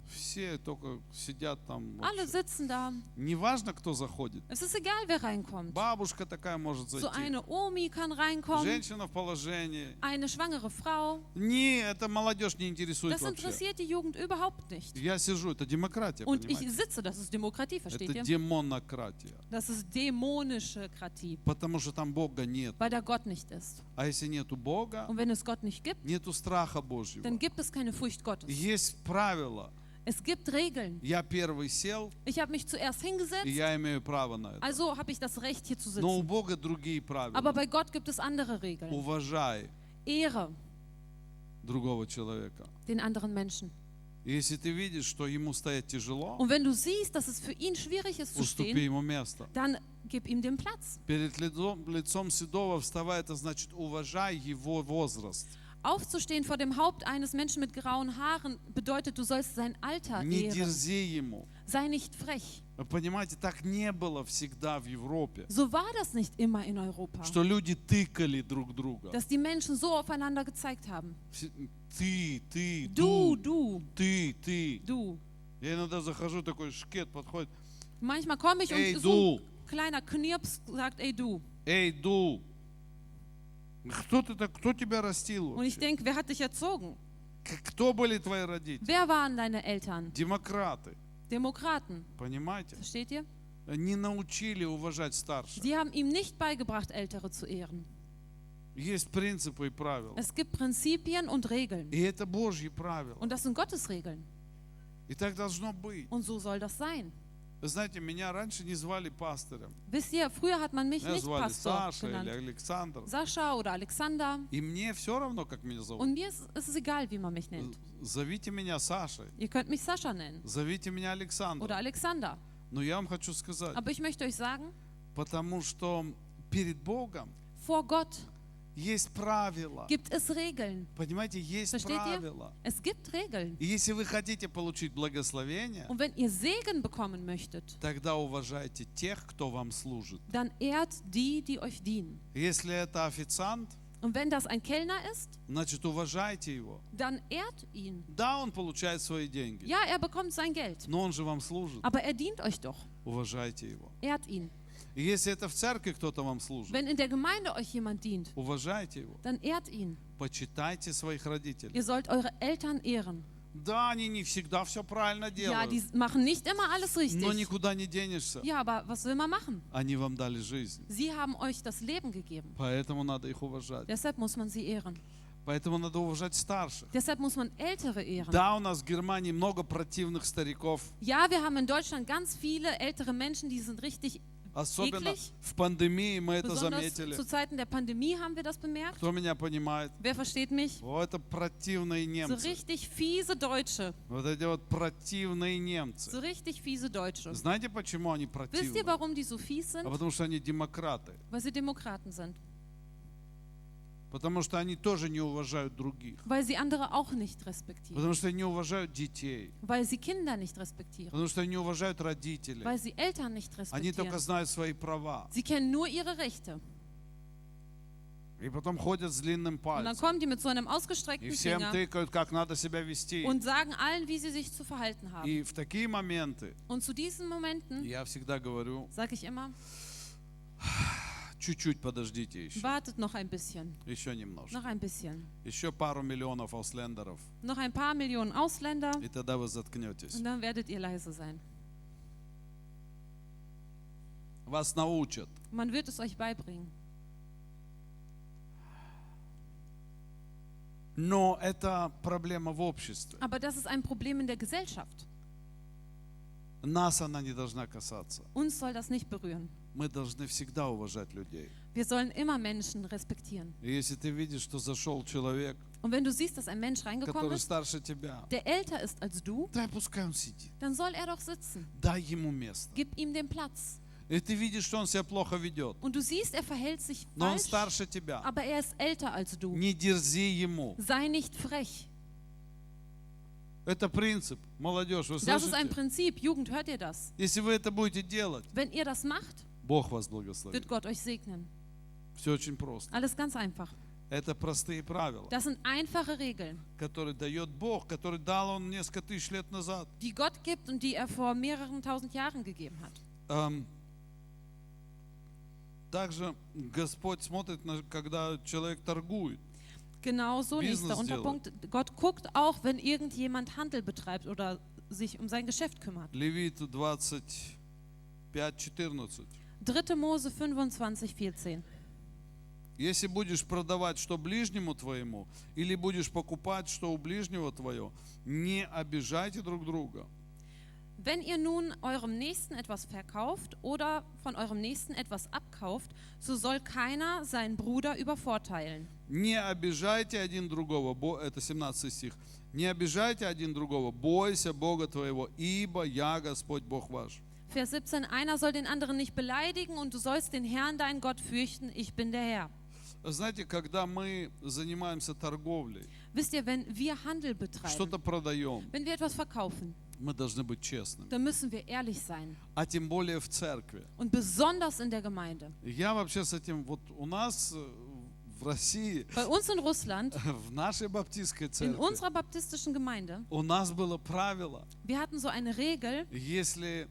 Все только сидят там. Alle вообще. sitzen da. Неважно, кто заходит. Es ist egal, wer reinkommt. Bабушка такая может So зайти. eine Omi kann reinkommen, Женщина в положении. eine schwangere Frau. Не, это молодежь не интересует Das вообще. interessiert die Jugend überhaupt nicht. Я сижу, это демократия, Und ich понимаете? sitze, das ist Demokratie, versteht Это ihr? демонократия. Das ist dämonische Kratie, Потому что там Бога нет. weil da Gott nicht ist. А если нету Бога, Und wenn es Gott nicht gibt, нету страха Божьего. dann gibt es keine Furcht Gottes. Есть правила. Es gibt Regeln. Я первый сел, Ich habe mich zuerst и hingesetzt, я имею право на это. also habe ich das Recht, hier zu Но у sitzen. Бога другие Aber правила. bei Gott gibt es andere Regeln. Уважай Ehre другого человека. den anderen Menschen. И Если ты видишь, что ему стоять тяжело, Und wenn du siehst, dass es für ihn schwierig ist zu уступи stehen, ему место. dann gib ihm den Platz. Перед лицом, лицом седого вставай, это значит уважай его возраст. Aufzustehen vor dem Haupt eines Menschen mit grauen Haaren bedeutet, du sollst sein Alter Не ehren. дерзи ему. Sei nicht frech. Вы понимаете, так не было всегда в Европе. So war das nicht immer in Europa, Что люди тыкали друг друга. dass die Menschen so aufeinander gezeigt haben. Все- Ты, ты, Du, ду, du, ты, ты. du. Я иногда захожу, такой шкет подходит. Manchmal komme ich Ey, und so du. ein kleiner Knirps sagt, ey du. Эй, ду. Кто ты так, кто тебя растил Und ich вообще? denke, wer hat dich erzogen? К- Кто были твои родители? Wer waren deine Eltern? Демократы. Demokraten. Понимаете? Versteht ihr? Не научили уважать старших. Sie haben ihm nicht beigebracht, Ältere zu ehren. Есть принципы и правила. Es gibt Prinzipien und Regeln. И это Божьи правила. Und das sind Gottes Regeln. И так должно быть. Und so soll das sein. Вы знаете, меня раньше не звали пастором. Wisst ihr, früher hat man mich Меня nicht звали Pastor Саша или genannt. Александр. Sascha oder Alexander. И мне все равно, как меня зовут. Und mir ist, ist es egal, wie man mich nennt. Зовите меня Сашей. Ihr könnt mich Sascha nennen Зовите меня oder Александром. Alexander. Но я вам хочу сказать, Aber ich möchte euch sagen, потому что перед Богом vor Gott есть правила. gibt es Regeln. Понимаете, есть Versteht ihr? правила. Es gibt Regeln. И если вы хотите получить благословение, Und wenn ihr Segen bekommen möchtet, тогда уважайте тех, кто вам служит. dann ehrt die, die euch dienen. Если это официант, Und wenn das ein Kellner ist, значит уважайте его. dann ehrt ihn. Да, он получает свои деньги, Ja, er bekommt sein Geld. но он же вам служит. Aber er dient euch doch. Уважайте его. Ehrt ihn. И если это в церкви кто-то вам служит, Wenn in der Gemeinde euch jemand dient, уважайте его. dann ehrt ihn. Почитайте своих родителей. Ihr sollt eure Eltern ehren. Да, они не всегда все правильно Ja, die делают, machen nicht immer alles но richtig. никуда не денешься. Ja, aber was will man machen? Они вам дали жизнь. Sie haben euch das Leben gegeben. Поэтому надо их уважать. Deshalb muss man sie ehren. Поэтому надо уважать старших. Deshalb muss man Ältere ehren. Да, у нас в Германии много противных стариков, Ja, wir haben in Deutschland ganz viele ältere Menschen, die sind richtig, особенно Eklig. в пандемии мы это besonders заметили. zu Zeiten der Pandemie haben wir das bemerkt. Кто меня понимает? Wer versteht mich? О, это противные So немцы. richtig fiese Deutsche. Вот эти вот противные немцы. So richtig fiese Deutsche. Знаете, почему они Wisst ihr, противные? warum die so fies А sind? потому что они демократы. Weil sie Demokraten sind. Потому что они тоже не уважают других. Weil sie andere auch nicht respektieren. Потому что они не уважают детей. Weil sie Kinder nicht respektieren. Потому что они не уважают родителей. Weil sie Eltern nicht Они только respektieren. знают свои права. Sie kennen nur ihre Rechte. И потом ходят с длинным Und dann пальцем. kommen die mit so einem И всем Finger тыкают, как надо себя вести. und sagen allen, wie sie sich zu verhalten haben. И в такие моменты Und zu diesen Momenten я всегда говорю, sage ich immer, чуть-чуть подождите еще. wartet noch ein bisschen. Еще немножко. Noch ein bisschen. Еще пару миллионов ауслендеров. Noch ein paar Millionen Ausländer И тогда вы заткнетесь. und dann werdet ihr leise sein. Вас научат. Man wird es euch beibringen. Но это проблема в обществе. Aber das ist ein Problem in der Gesellschaft. Нас она не должна касаться. Uns soll das nicht berühren. Мы должны всегда уважать людей. Wir sollen immer Menschen respektieren. И если ты видишь, что зашел человек, Und wenn du siehst, dass ein Mensch reingekommen который ist, старше тебя, der älter ist als du, дай пускай он сидит. dann soll er doch sitzen. Дай ему место. Gib ihm den Platz. И ты видишь, что он себя плохо ведет. Und du siehst, er verhält sich Но он falsch, старше тебя. aber er ist älter als du. Не дерзи ему. Sei nicht frech. Это принцип. Молодежь, вы Das ist ein слышите? Prinzip. Jugend, hört ihr das? Если вы это будете делать, Wenn ihr das macht, Бог вас благословит. wird Gott euch segnen. Все очень просто. Alles ganz einfach. Это простые правила, Das sind einfache Regeln, которые дает Бог, который дал Он несколько тысяч лет назад. die Gott gibt und die er vor mehreren tausend Jahren gegeben hat. Эм, Также Господь смотрит, на, когда человек торгует. Genauso, nächster Business Unterpunkt. Gott guckt auch, wenn irgendjemand Handel betreibt oder sich um sein Geschäft kümmert. Левит 25, 14. 3. Mose 25, 14. Если будешь продавать что ближнему твоему, или будешь покупать что у ближнего твоего, не обижайте друг друга. Wenn ihr nun eurem Nächsten etwas verkauft oder von eurem Nächsten etwas abkauft, so soll keiner seinen Bruder übervorteilen. Не обижайте один другого. Это 17 стих. Не обижайте один другого. Бойся Бога твоего, ибо я Господь Бог ваш. Vers 17, einer soll den anderen nicht beleidigen und du sollst den Herrn, deinen Gott, fürchten, ich bin der Herr. Знаете, когда мы занимаемся торговлей, Wisst ihr, wenn wir Handel betreiben, что-то продаем, wenn wir etwas verkaufen, мы должны быть честными. dann müssen wir ehrlich sein. А тем более в церкви. Und besonders in der Gemeinde. Я вообще с этим, вот у нас э, в России, Bei uns in Russland, в нашей баптистской in церкви, unserer baptistischen Gemeinde, у нас было правило, wir hatten so eine Regel, если э,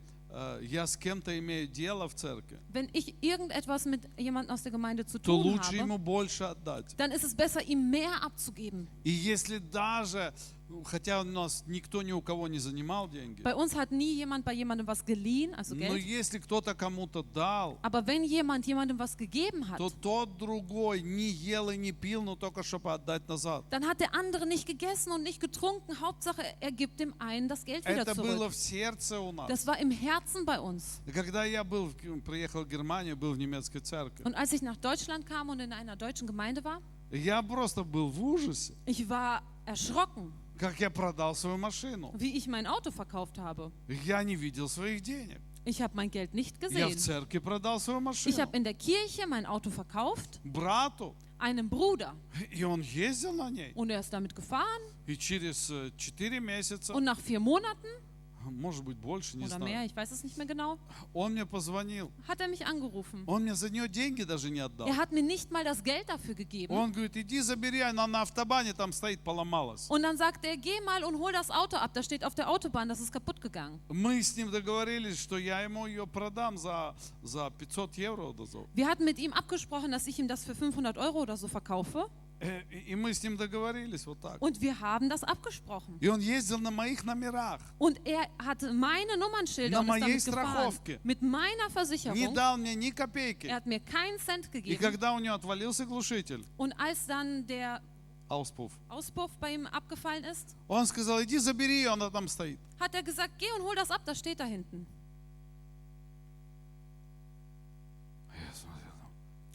я с кем-то имею дело в церкви, wenn ich irgendetwas mit jemandem aus der Gemeinde zu то tun лучше habe, ему больше отдать. dann ist es besser, ihm mehr abzugeben. И если даже, ну, хотя у нас никто ни у кого не занимал деньги, Bei uns hat nie jemand bei jemandem was geliehen, also но Geld. если кто-то кому-то дал, Aber wenn jemand jemandem was gegeben hat, то тот другой не ел и не пил, но только чтобы отдать назад. dann hat der andere nicht gegessen und nicht getrunken. Hauptsache, er gibt dem einen das Geld wieder Это было zurück. в сердце у нас. Das war im Herzen bei uns. И Когда я был, в- приехал в Германию, был в немецкой церкви, Und als ich nach Deutschland kam und in einer deutschen Gemeinde war, я просто был в ужасе, ich war erschrocken, как я продал свою машину. wie ich mein Auto verkauft habe. Я не видел своих денег. Ich habe mein Geld nicht Я в gesehen. церкви продал свою Ich машину habe in der Kirche mein Auto verkauft, брату, einem Bruder. и он ездил на ней. Und er ist damit gefahren. И через э, 4 месяца, Und nach vier Monaten может быть больше, не oder mehr, знаю, ich weiß es nicht mehr genau, он мне позвонил. hat er mich angerufen. Он мне за нее деньги даже не отдал. Er hat mir nicht mal das Geld dafür gegeben. Он говорит, иди забери, она на автобане там стоит, поломалась. Und dann sagt er, geh mal und hol das Auto ab. Das steht auf der Autobahn, das ist kaputt gegangen. Мы с ним договорились, что я ему ее продам за, за 500 евро. дозов. Wir hatten mit ihm abgesprochen, dass ich ihm das für 500 Euro oder so verkaufe. Und wir haben das abgesprochen. Und er hat meine Nummernschilder und ist damit gefahren. Mit meiner Versicherung. Er hat mir keinen Cent gegeben. Und als dann der Auspuff. Auspuff bei ihm abgefallen ist. Hat er gesagt, geh und hol das ab, das steht da hinten.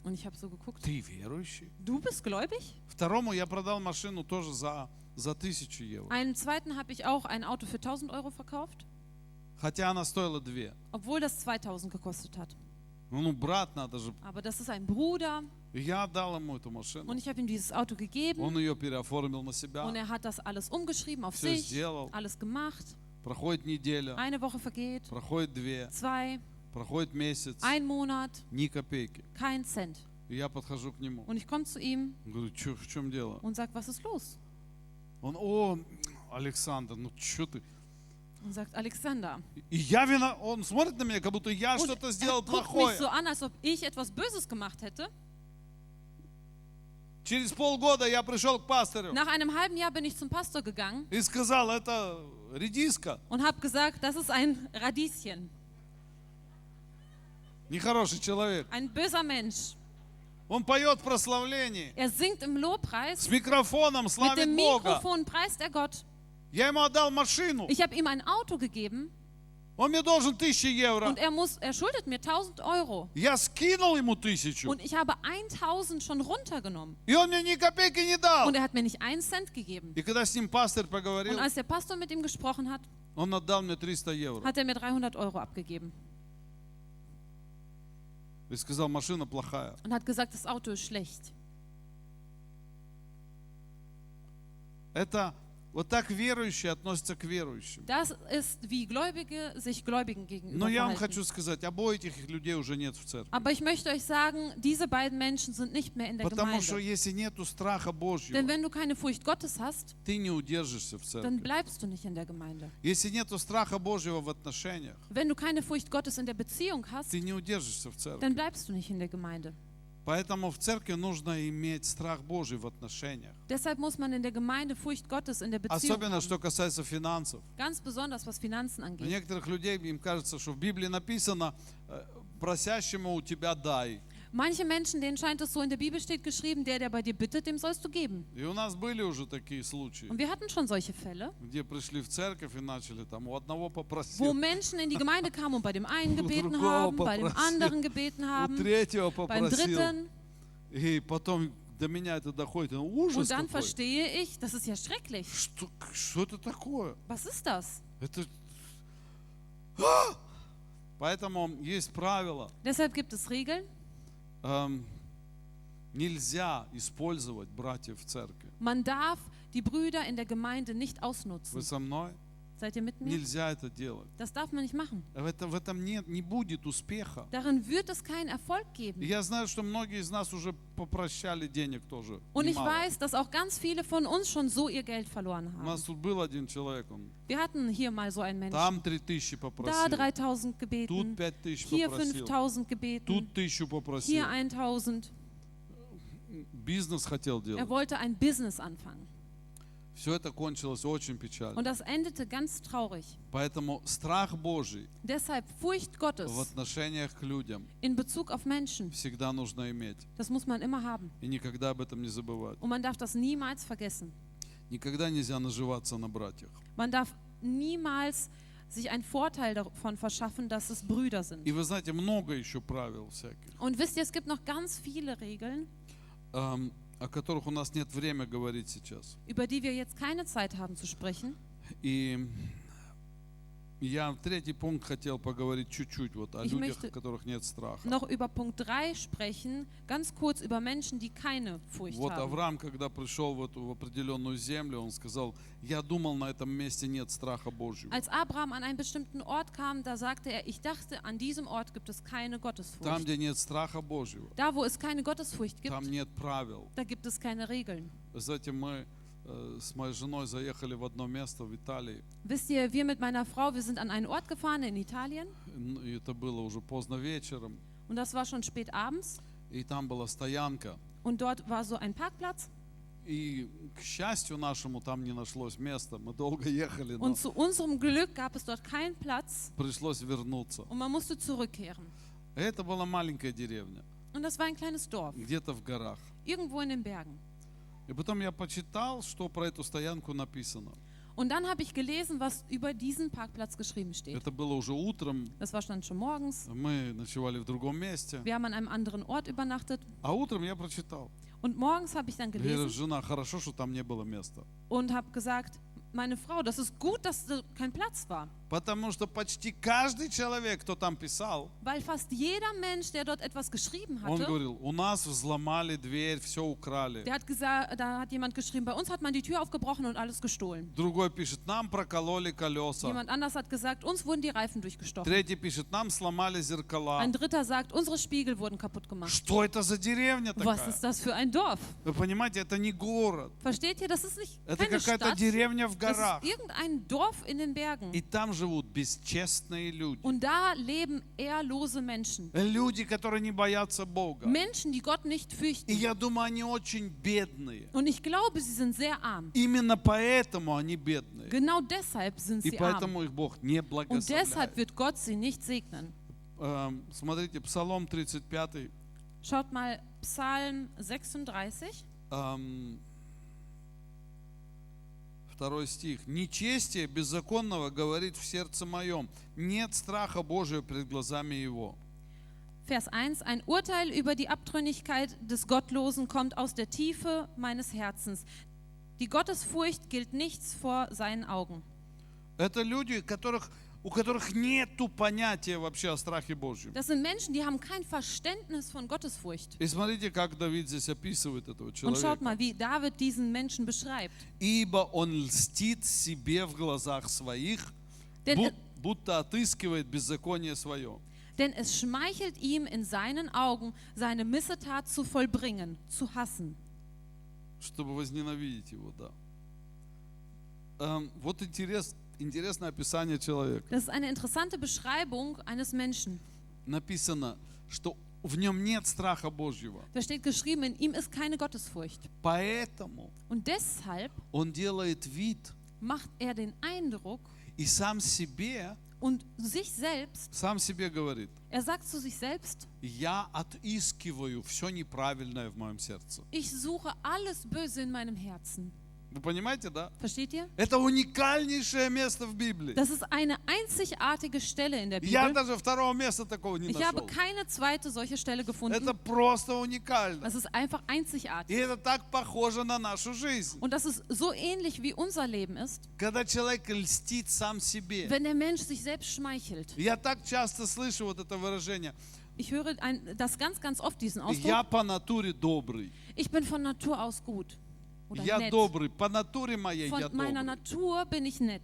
Und ich habe so geguckt, Ты верующий? du bist gläubig? Второму я продал машину тоже за, за тысячу евро. Einem zweiten habe ich auch ein Auto für 1000 Euro verkauft, Хотя она стоила две. obwohl das 2000 gekostet hat. Ну, ну, брат надо же. Aber das ist ein Bruder И Я отдал ему эту машину. und ich habe ihm dieses Auto gegeben Он ее переоформил на себя. und er hat das alles umgeschrieben auf Все sich, сделал. alles gemacht. Проходит неделя, Eine Woche vergeht, проходит две, zwei, Проходит месяц, ein Monat, ни копейки. kein Cent. И я подхожу к нему. Und ich komme zu ihm Говорю, «Чё- в чем дело? und sage, was ist los? Он, о, Александр, ну что ты? Und sagt, Alexander. И я вина, он смотрит на меня, как будто я что-то er сделал mich плохое. so an, als ob ich etwas Böses gemacht hätte. Через полгода я пришел к пастору Nach einem halben Jahr bin ich zum Pastor gegangen и сказал, это редиска, und habe gesagt, das ist ein Radieschen, нехороший человек. ein böser Mensch. Он поет в прославлении, Er singt im Lobpreis, с микрофоном mit славит dem Бога. Mikrofon preist er Gott. Я ему отдал машину, Ich habe ihm ein Auto gegeben он мне должен тысячи евро. und er, muss, er schuldet mir 1000 Euro. Я скинул ему тысячу, Und ich habe 1000 schon runtergenommen. и он мне ни копейки не дал. Und er hat mir nicht einen Cent gegeben. И когда с ним пастор Und поговорил, als der Pastor mit ihm gesprochen hat, он отдал мне 300 евро. hat er mir 300 Euro abgegeben И сказал, машина плохая. und hat gesagt, das Auto ist schlecht. Это Вот так верующие относятся к верующим. Das ist, wie Gläubige sich Gläubigen gegenüber Но я вам хочу сказать, обоих этих людей уже нет в церкви. Aber ich möchte euch sagen, diese beiden Menschen sind nicht mehr in der Потому что если нету страха Denn Божьего, wenn du keine Furcht Gottes hast, ты не удержишься в dann церкви. bleibst du nicht in der Gemeinde. Если нету страха Божьего в отношениях, Wenn du keine Furcht Gottes in der Beziehung hast, ты не удержишься в церкви. dann bleibst du nicht in der Gemeinde. Поэтому в церкви нужно иметь страх Божий в отношениях. Deshalb muss man in der Gemeinde Furcht Gottes in der Beziehung Особенно, что касается финансов. Ganz besonders, was Finanzen У angeht. некоторых людей им кажется, что в Библии написано э, «просящему у тебя дай». Manche Menschen, denen scheint es so, in der Bibel steht geschrieben, der, der bei dir bittet, dem sollst du geben. И у нас были уже такие случаи, Und wir hatten schon solche Fälle, где пришли в церковь и начали там у одного wo попросил, Menschen in die Gemeinde kamen und bei dem einen gebeten другого haben, bei dem попросил, anderen gebeten у haben, третьего beim попросил. dritten. И потом до меня это доходит. ну, Ужас Und dann какой. verstehe ich, das ist ja schrecklich. Что, что это такое? Was ist das? Это... А! Поэтому есть правило. Deshalb gibt es Regeln. Эм, нельзя использовать братьев в церкви. Man darf die Brüder in der Gemeinde nicht ausnutzen. Вы со мной? Seid ihr mit mir? Нельзя это делать. Das darf man nicht machen. В этом, в этом нет, не будет успеха. Darin wird es keinen Erfolg И geben. Я знаю, что многие из нас уже попрощали денег тоже. Und ich немало. weiß, dass auch ganz viele von uns schon so ihr Geld verloren У haben. нас тут был один человек, он Wir hatten hier mal so einen Menschen. там 3000 Da попросил, 3000 тут gebeten, 5000 hier попросил, 5000 gebeten, тут 1000 попросил. hier 1000. Бизнес хотел делать. Er wollte ein Business anfangen. Все это кончилось очень печально. Und das endete ganz traurig. Поэтому страх Божий Deshalb Furcht Gottes в отношениях к людям in Bezug auf Menschen, всегда нужно иметь. das muss man immer haben. И никогда об этом не забывать. Und man darf das niemals vergessen. Никогда нельзя наживаться на братьях. Man darf niemals sich einen Vorteil davon verschaffen, dass es Brüder sind. И вы знаете, много еще правил всяких, Und wisst ihr, es gibt noch ganz viele Regeln, эм, о которых у нас нет времени говорить сейчас. über die wir jetzt keine Zeit haben zu sprechen. И я третий пункт хотел поговорить чуть-чуть вот о Ich людях, у которых нет страха. Noch über Punkt 3 sprechen, ganz kurz über Menschen, die keine Furcht Вот haben. Авраам, когда пришел в эту в определенную землю, он сказал, я думал, на этом месте нет страха Божьего. Als Abraham an einen bestimmten Ort kam, da sagte er, ich dachte, an diesem Ort gibt es keine Там, Gottesfurcht. где нет страха Божьего, Da, wo es keine Gottesfurcht gibt, там нет правил. da gibt es keine Regeln. Знаете, мы э, с моей женой заехали в одно место в Италии. Wisst ihr, wir mit meiner Frau, wir sind an einen Ort gefahren in Italien и Это было уже поздно вечером. und das war schon spät abends И там была стоянка. und dort war so ein Parkplatz И, к счастью нашему, там не нашлось места. Мы долго ехали, но und zu unserem Glück gab es dort keinen Platz пришлось вернуться. und man musste zurückkehren. Это была маленькая деревня, Und das war ein kleines Dorf, где-то в горах. irgendwo in den Bergen. И потом я почитал, что про эту стоянку написано. Und dann habe ich gelesen, was über diesen Parkplatz geschrieben steht. Это было уже утром, Das war dann schon morgens. мы ночевали в другом месте. Wir haben an einem anderen Ort übernachtet. А утром я прочитал. Und morgens habe ich dann Я говорю, gelesen жена, хорошо, что там не было места. und habe gesagt, meine Frau, das ist gut, dass da kein Platz war. Потому что почти каждый человек, кто там писал, Weil fast jeder Mensch, der dort etwas geschrieben он hatte, говорил, у нас взломали дверь, все украли. der hat gesagt, da hat jemand geschrieben, bei uns hat man die Tür aufgebrochen und alles gestohlen. Другой пишет, нам прокололи колеса. Jemand anders hat gesagt, uns wurden die Reifen durchgestochen. Третий пишет, нам сломали зеркала. Ein dritter sagt, unsere Spiegel wurden kaputt gemacht. Что это за деревня Was такая? ist das für ein Dorf? Вы понимаете, это не город. Versteht ihr, das ist nicht Это keine какая-то Stadt, деревня в das горах. ist irgendein Dorf in den Bergen. И там живут бесчестные люди. Und da leben ehrlose Menschen. Люди, которые не боятся Бога. Menschen, die Gott nicht И fürchten. я думаю, они очень бедные. Und ich glaube, sie sind sehr arm. Именно поэтому они бедные. Genau deshalb sind И sie arm. поэтому их Бог не Und deshalb благословляет. wird Gott sie nicht segnen. Эм, Смотрите, Псалом 35, Schaut mal Psalm 36, эм, второй стих. «Нечестие беззаконного говорит в сердце моем, нет страха Божия пред глазами его». Vers 1. Ein Urteil über die Abtrünnigkeit des Gottlosen kommt aus der Tiefe meines Herzens. Die Gottesfurcht gilt nichts vor seinen Augen. Это люди, которых у которых нету понятия вообще о страхе Божьем. Das sind Menschen, die haben kein Verständnis von Gottesfurcht. И смотрите, как Давид здесь описывает этого Und schaut человека. mal, wie David diesen Menschen beschreibt. Ибо он льстит себе в глазах своих, Denn, бу- будто отыскивает беззаконие свое. denn es schmeichelt ihm in seinen Augen, seine Missetat zu vollbringen, zu hassen. чтобы возненавидеть его, да. Эм, вот интерес, интересное описание человека. Das ist eine interessante Beschreibung eines Menschen. Написано, что в нем нет страха Божьего. Da steht geschrieben, in ihm ist keine Gottesfurcht. Поэтому Und deshalb он делает вид macht er den Eindruck и сам себе, und sich selbst, сам себе говорит, er sagt zu sich selbst, я отыскиваю все неправильное в моем сердце. ich suche alles Böse in meinem Herzen. Вы понимаете, да? Versteht ihr? Это уникальнейшее место в Библии. Das ist eine einzigartige Stelle in der Я Bibel. даже второго места такого не Ich habe нашел. keine zweite solche Stelle Это gefunden. просто уникально. Das ist einfach И einzigartig. это так похоже на нашу жизнь. Und das ist so ähnlich wie unser Leben ist, Когда человек льстит сам себе. wenn der Mensch sich selbst schmeichelt. Я так часто слышу вот это выражение. Ich höre ein, das ganz, ganz oft, diesen Я Ausdruck. по натуре добрый. Ich bin von Natur aus gut. Oder Я nett. добрый. По натуре моей я Von meiner добрый. Natur bin ich nett.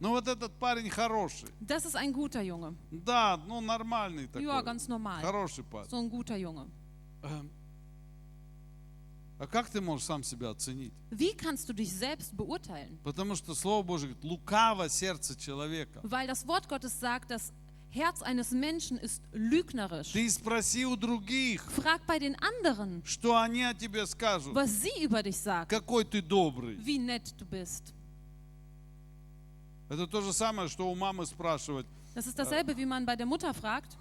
Ну вот этот парень хороший. Das ist ein guter Junge. Да, ну нормальный такой. Ja, ganz normal. Хороший парень. So ein guter Junge. Эм, А как ты можешь сам себя оценить? Wie kannst du dich selbst beurteilen? Потому что Слово Божье говорит, лукаво сердце человека. Weil das Wort Gottes sagt, das Herz eines Menschen ist lügnerisch. Ты спроси у других, Frag bei den anderen, что они о тебе скажут. was sie über dich sagen, Какой ты добрый. wie nett du bist. Это то же самое, что у мамы спрашивать, Das ist dasselbe, wie man bei der Mutter fragt,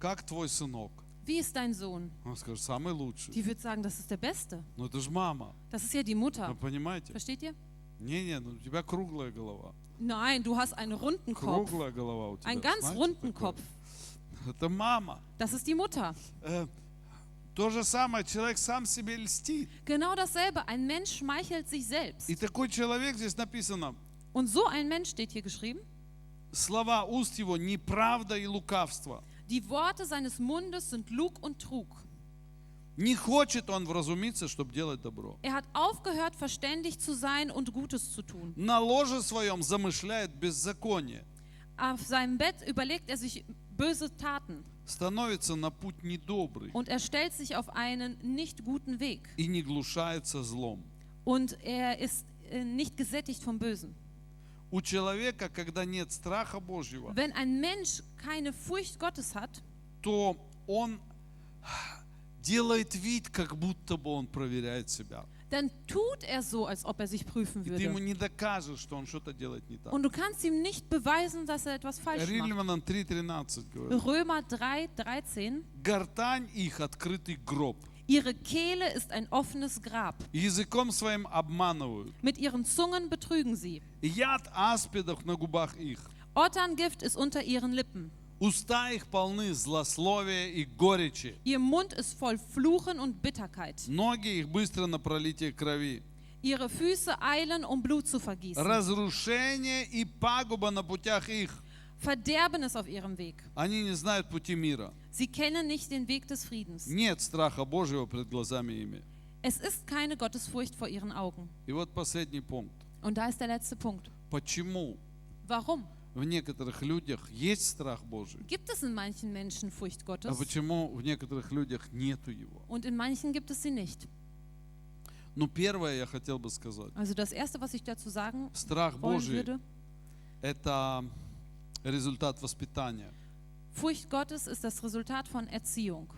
как твой сынок? wie ist dein Sohn? Он скажет, самый лучший. Die wird sagen, das ist der Beste. Ну это же мама. Das ist ja die Вы Mutter. понимаете? Versteht ihr? Не-не, ну у тебя круглая голова. Nein, du hast einen runden Kopf. Круглая голова у тебя. Einen ganz Знаете runden такое? Kopf. Это мама. Das ist die Mutter. Э, то же самое, человек сам себе льстит. Genau dasselbe. Ein Mensch schmeichelt sich selbst. И такой человек, здесь написано, Und so ein Mensch steht hier geschrieben. слова уст его неправда и лукавство. Die Worte seines Mundes sind Lug und Trug. Не хочет он вразумиться, чтобы делать добро. Er hat aufgehört, verständig zu sein und Gutes zu tun. На ложе своем замышляет беззаконие. Auf seinem Bett überlegt er sich böse Taten Становится на путь недобрый und er stellt sich auf einen nicht guten Weg. и не глушается злом. Und er ist äh, nicht gesättigt vom Bösen. У человека, когда нет страха Божьего, Wenn ein Mensch keine Furcht Gottes hat, то он делает вид, как будто бы он проверяет себя. dann tut er so, als ob er sich prüfen И ты ему würde. не докажешь, что он что-то делает не так. Und du kannst ihm nicht beweisen, dass er etwas falsch macht. Римлянам 3.13 говорит. Römer 3, 13. Гортань их открытый гроб. Ihre Kehle ist ein offenes Grab. Языком своим обманывают. Mit ihren Zungen betrügen sie. Яд аспидов на губах их. Otterngift ist unter ihren Lippen. Уста их полны злословия и горечи. Ihr Mund ist voll Fluchen und Bitterkeit. Ноги их быстро на пролитие крови. Ihre Füße eilen, um Blut zu vergießen. Разрушение и пагуба на путях их. Verderben ist auf ihrem Weg. Они не знают пути мира. Sie kennen nicht den Weg des Friedens. Нет страха Божьего пред глазами ими. Es ist keine Gottesfurcht vor ihren Augen. И вот последний пункт. Und da ist der letzte Punkt. Почему Warum? В некоторых людях есть страх Божий, Gibt es in manchen Menschen Furcht а Gottes почему в некоторых людях нету его? und in manchen gibt es sie nicht? Ну, первое я хотел бы сказать. Also das Erste, was ich dazu sagen Страх Божий würde, – это результат воспитания. Furcht Gottes ist das Resultat von Erziehung.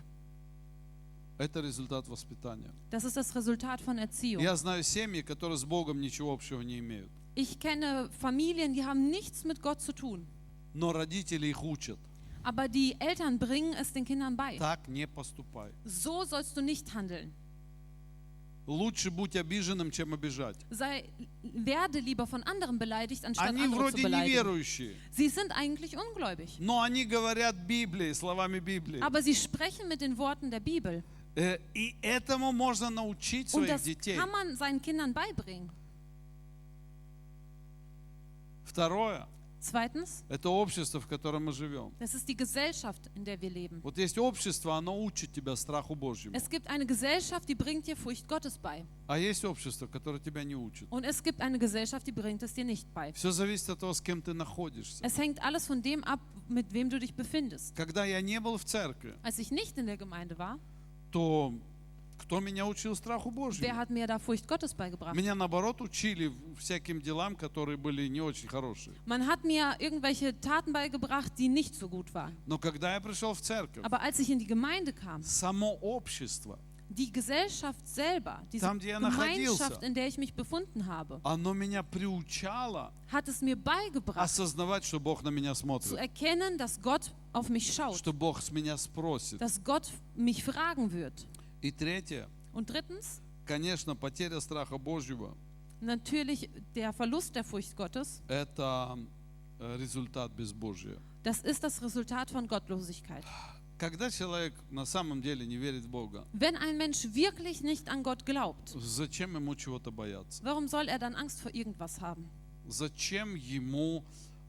Это результат воспитания. Das ist das Resultat von Erziehung. Я знаю семьи, которые с Богом ничего общего не имеют. Ich kenne Familien, die haben nichts mit Gott zu tun. Но родители их учат. Aber die Eltern bringen es den Kindern bei. Так не поступай. So sollst du nicht handeln. Лучше будь обиженным, чем обижать. Sei, werde lieber von anderen beleidigt, anstatt Они andere zu вроде beleidigen. неверующие, Sie sind eigentlich ungläubig. но они говорят Библией, словами Библии. Aber sie sprechen mit den Worten der Bibel. Э, И этому можно научить Und своих das детей. kann man seinen Kindern beibringen. Второе. Zweitens, это общество, в котором мы живем. das ist die Gesellschaft, in der wir leben. Вот есть общество, оно учит тебя страху Божьему. Es gibt eine Gesellschaft, die bringt dir Furcht Gottes bei. А есть общество, которое тебя не учит. Und es gibt eine Gesellschaft, die bringt es dir nicht bei. Все зависит от того, с кем ты находишься. Es hängt alles von dem ab, mit wem du dich befindest. Когда я не был в церкви, Als ich nicht in der Gemeinde war, то кто меня учил страху wer Божьему? hat mir da Furcht Gottes beigebracht? Меня наоборот учили всяким делам, которые были не очень хорошие. Man hat mir irgendwelche Taten beigebracht, die nicht so gut waren. Но когда я пришел в церковь, Aber als ich in die Gemeinde kam, само общество, die Gesellschaft selber, diese Там, где я находился. Gemeinschaft, in der ich mich befunden habe, оно меня приучало hat es mir beigebracht, осознавать, что Бог на меня zu смотрит, erkennen, dass Gott auf mich schaut, что Бог с меня спросит. dass Gott mich fragen wird. И третье, Und drittens, конечно, потеря страха Божьего natürlich der Verlust der Furcht Gottes. – это э, результат безбожия. Das ist das Resultat von Gottlosigkeit. Когда человек на самом деле не верит в Бога, Wenn ein Mensch wirklich nicht an Gott glaubt, зачем ему чего-то бояться? warum soll er dann Angst vor irgendwas haben? Зачем ему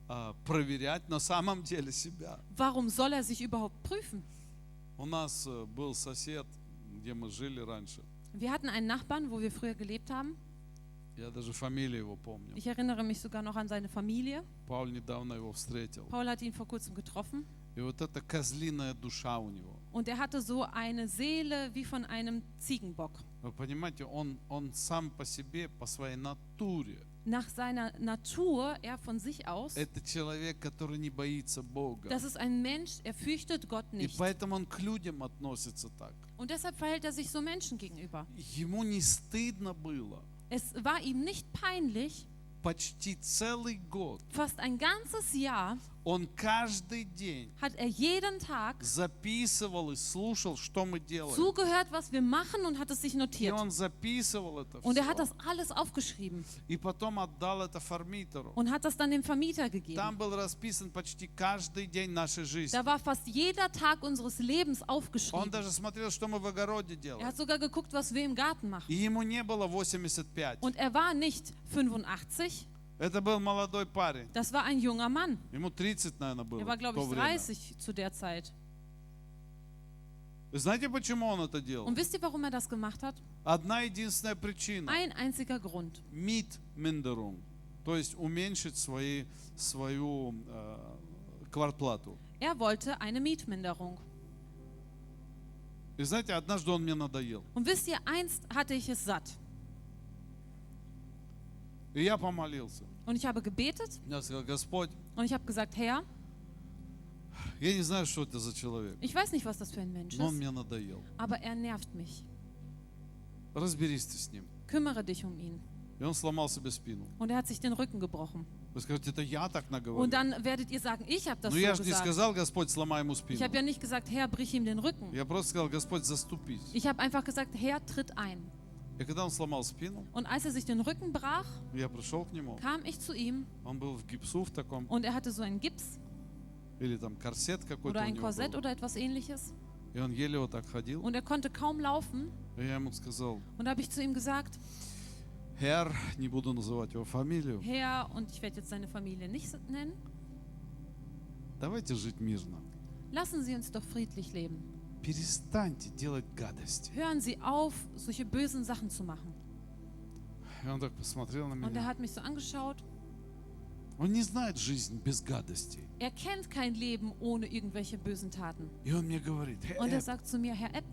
а, проверять на самом деле себя? Warum soll er sich überhaupt prüfen? У нас э, был сосед, где мы жили раньше. Wir hatten einen Nachbarn, wo wir früher gelebt haben. Я даже фамилию его помню. Ich erinnere mich sogar noch an seine Familie. Пауль недавно его встретил. Paul hat ihn vor kurzem getroffen. И вот эта козлиная душа у него. Und er hatte so eine Seele wie von einem Ziegenbock. Вы понимаете, он, он сам по себе, по своей натуре, Nach seiner Natur, er von sich aus, это человек, который не боится Бога. das ist ein Mensch, er fürchtet Gott И nicht. поэтому он к людям относится так. Und deshalb verhält er sich so Menschen gegenüber. Ему не стыдно было Es war ihm nicht peinlich, почти целый год. fast ein ganzes Jahr Он каждый день hat er jeden Tag записывал и слушал, что мы делаем. zugehört, was wir machen und hat es sich И notiert. он записывал это Und er hat все. das alles aufgeschrieben И потом отдал это фармитеру. und hat das dann dem Vermieter gegeben. Там был расписан почти каждый день нашей жизни. Da war fast jeder Tag unseres Lebens Он aufgeschrieben. даже смотрел, что мы в огороде Er делаем. hat sogar geguckt, was wir im Garten machen. И ему не было 85. Und er war nicht 85, Это был молодой парень. das war ein junger Mann. Ему 30, наверное, было Er war, glaube ich, время. 30 zu der Zeit. Знаете, почему он это делал? Und wisst ihr, warum er das gemacht hat? Одна единственная причина. Ein einziger Grund. Мид-миндерунг. То есть уменьшить свои, свою э, квартплату. Er wollte eine Mietminderung. И знаете, однажды он мне надоел. Und wisst ihr, einst hatte ich es satt. И я помолился. Und ich habe gebetet Я сказал, Господь, und ich habe gesagt, Herr, я не знаю, что это за человек, ich weiß nicht, was das für ein Mensch но он ist, мне надоел. aber er nervt mich. Разберись ты с ним. Kümmere dich um ihn. И он сломал себе спину. Und er hat sich den Rücken gebrochen. Вы скажете, это я так наговорил. Und dann werdet ihr sagen, ich habe das Но so я же не gesagt. сказал, Господь, сломай ему Ich спину. habe ja nicht gesagt, Herr, brich ihm den Rücken. Я просто сказал, Господь, заступись. Ich habe einfach gesagt, Herr, tritt ein. И когда он сломал спину, Und als er sich den Rücken brach, я пришел к нему. kam ich zu ihm Он был в гипсу в таком, und er hatte so einen Gips или там корсет какой-то oder у ein него Korsett был. oder etwas ähnliches. И он еле вот так ходил. Und er konnte kaum laufen. И я ему сказал, Und da habe ich zu ihm gesagt, Herr, не буду называть его фамилию, Herr, und ich werde jetzt seine Familie nicht nennen, давайте жить мирно. lassen Sie uns doch friedlich leben. Перестаньте делать гадости. Hören Sie auf, solche bösen Sachen zu machen. И он так посмотрел на Und er меня. hat mich so angeschaut. Он не знает жизнь без гадостей. Er kennt kein Leben ohne irgendwelche bösen Taten. И он мне говорит, «Э, Und er sagt zu mir, Herr Epp,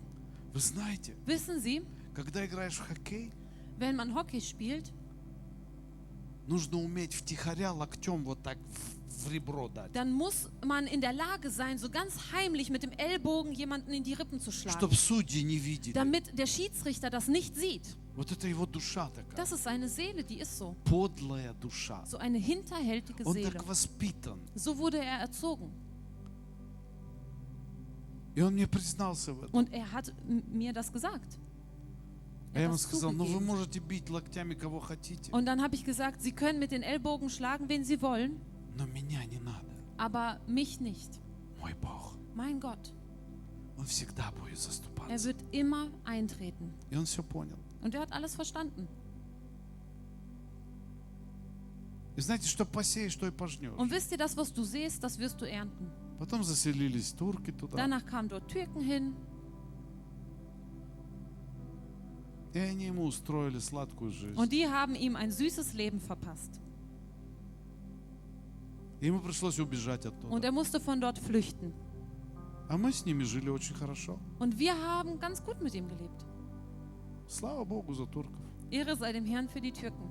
вы знаете, wissen Sie, когда играешь в хоккей, wenn man Hockey spielt, нужно уметь втихаря локтем вот так dann muss man in der Lage sein, so ganz heimlich mit dem Ellbogen jemanden in die Rippen zu schlagen, damit der Schiedsrichter das nicht sieht. Das ist seine Seele, die ist so. So eine hinterhältige Seele. So wurde er erzogen. Und er hat mir das gesagt. Und dann habe ich gesagt, Sie können mit den Ellbogen schlagen, wen Sie wollen. но меня не надо. aber mich nicht. Мой Бог, Mein Gott, Он всегда будет er заступаться. wird immer eintreten. И он все понял. Und er hat alles verstanden. И знаете, что посеешь, то и пожнешь. Und wisst ihr, das, was du siehst, das wirst du ernten. Потом заселились турки туда. Danach kamen dort Türken hin И они ему устроили сладкую жизнь. und die haben ihm ein süßes Leben verpasst. Ему пришлось убежать оттуда. Und er musste von dort flüchten. А мы с ними жили очень хорошо. Und wir haben ganz gut mit ihm gelebt. Слава Богу за турков. Ehre sei dem Herrn für die Türken.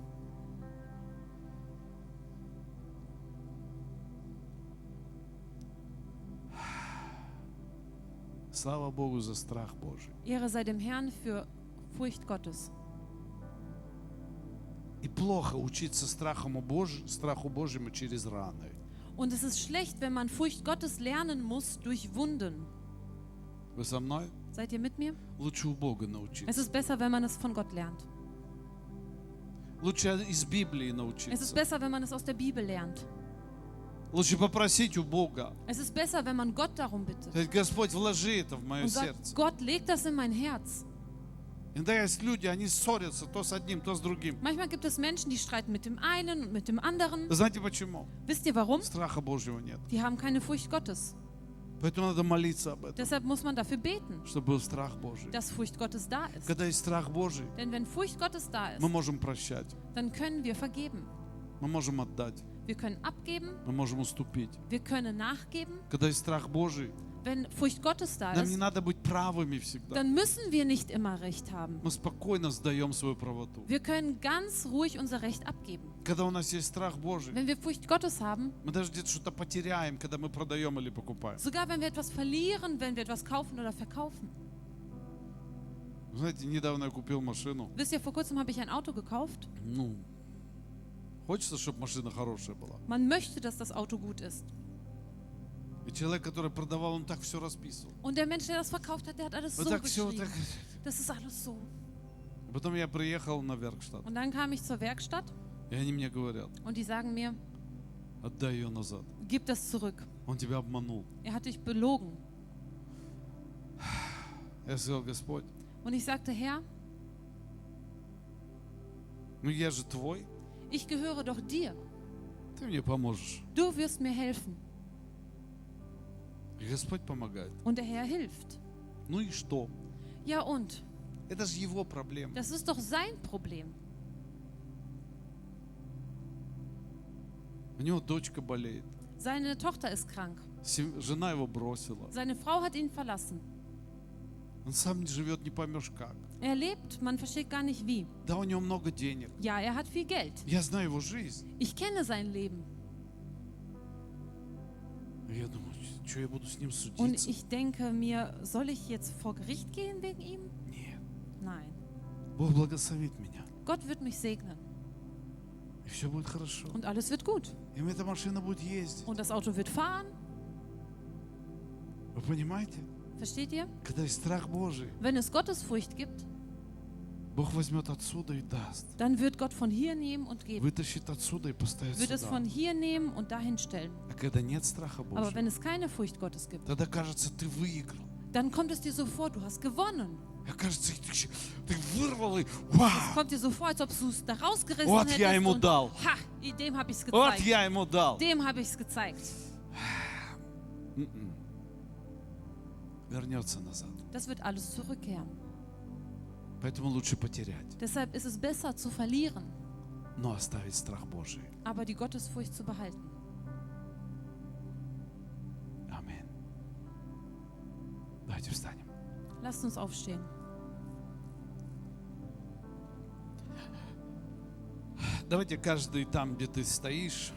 Слава Богу за страх Божий. Ehre sei dem Herrn für Furcht Gottes. И плохо учиться страху, Бож... страху Божьему через раны. Und es ist schlecht, wenn man Furcht Gottes lernen muss durch Wunden. Вы со мной? Seid ihr mit mir? Лучше у Бога Es научиться. ist besser, wenn man es von Gott lernt. Лучше из Библии Es ist научиться. besser, wenn man es aus der Bibel lernt. Лучше попросить у Бога. Es ist besser, wenn man Gott darum bittet. Сказать, Господь, вложи это в мое Und sagt, сердце. Gott, leg das in mein Herz. Иногда есть люди, они ссорятся то с одним, то с другим. Manchmal gibt es Menschen, die streiten mit dem einen und mit dem anderen. Знаете почему? Wisst ihr warum? Страха Божьего нет. Die haben keine Furcht Gottes. Поэтому надо молиться об этом, Deshalb muss man dafür beten, чтобы был страх Божий. dass Furcht Gottes da ist. Когда есть страх Божий, Denn wenn Furcht Gottes da мы ist, можем прощать, dann können wir vergeben. мы можем отдать, Wir können abgeben, мы можем уступить. wir können nachgeben. Когда есть страх Божий, Wenn Furcht Gottes da нам не ist, надо быть правыми всегда. dann müssen wir nicht immer Recht haben. Мы спокойно сдаем свою правоту. Wir können ganz ruhig unser Recht abgeben. Когда у нас есть страх Божий, Wenn wir Furcht Gottes haben, мы даже где-то что-то потеряем, когда мы продаем или покупаем. sogar wenn wir etwas verlieren, wenn wir etwas kaufen oder verkaufen. Знаете, недавно я купил машину. Wisst ihr, vor kurzem habe ich ein Auto gekauft. Ну, хочется, чтобы машина хорошая была. Man möchte, dass das Auto gut ist. И человек, который продавал, он так все расписывал. Und der Mensch, der das verkauft hat, der hat alles Вот so так все, вот geschrieben. так. Das ist alles so. Потом я приехал на Веркштадт, Und dann kam ich zur Werkstatt и они мне говорят, und die sagen mir, отдай ее назад. gib das zurück. Он тебя обманул. Er hat dich belogen. Я сказал, Господь, Und ich sagte, Herr, ну я же твой, ich gehöre doch dir. ты мне поможешь. Du wirst mir helfen. И Господь помогает. Und der Herr hilft. Ну и что? Ja und? Это же его проблема. Das ist doch sein Problem. У него дочка болеет. Seine Tochter ist krank. Сем- Жена его бросила. Seine Frau hat ihn verlassen. Он сам живет не поймешь как. Er lebt, man versteht gar nicht wie. Да, у него много денег. Ja, er hat viel Geld. Я знаю его жизнь. Ich kenne sein Leben. И я думаю, und ich denke mir, soll ich jetzt vor Gericht gehen wegen ihm? Nein. Gott wird mich segnen. Und alles wird gut. Und das Auto wird fahren. Versteht ihr? Wenn es Gottes Furcht gibt, dann wird Gott von hier nehmen und geben. Вытащит отсюда и поставит Wird es сюда. von hier nehmen und dahin stellen. А когда нет страха Aber Божьего, wenn es keine Furcht Gottes gibt, тогда кажется, ты выиграл. dann kommt es dir so vor, du hast gewonnen. А кажется, ты, щ- ты вырвал и Es вау! kommt dir so vor, als ob du es da rausgerissen Вот я hättest. ему Und, дал. ha, dem habe ich es Вот gezeigt. я ему дал. Dem habe ich es gezeigt. М-м. Вернется назад. Das wird alles zurückkehren. Поэтому лучше потерять, Deshalb ist es besser zu verlieren, но оставить страх Божий. aber die Gottesfurcht zu behalten. Аминь. Давайте встанем. Lasst uns aufstehen. Давайте каждый там, где ты стоишь,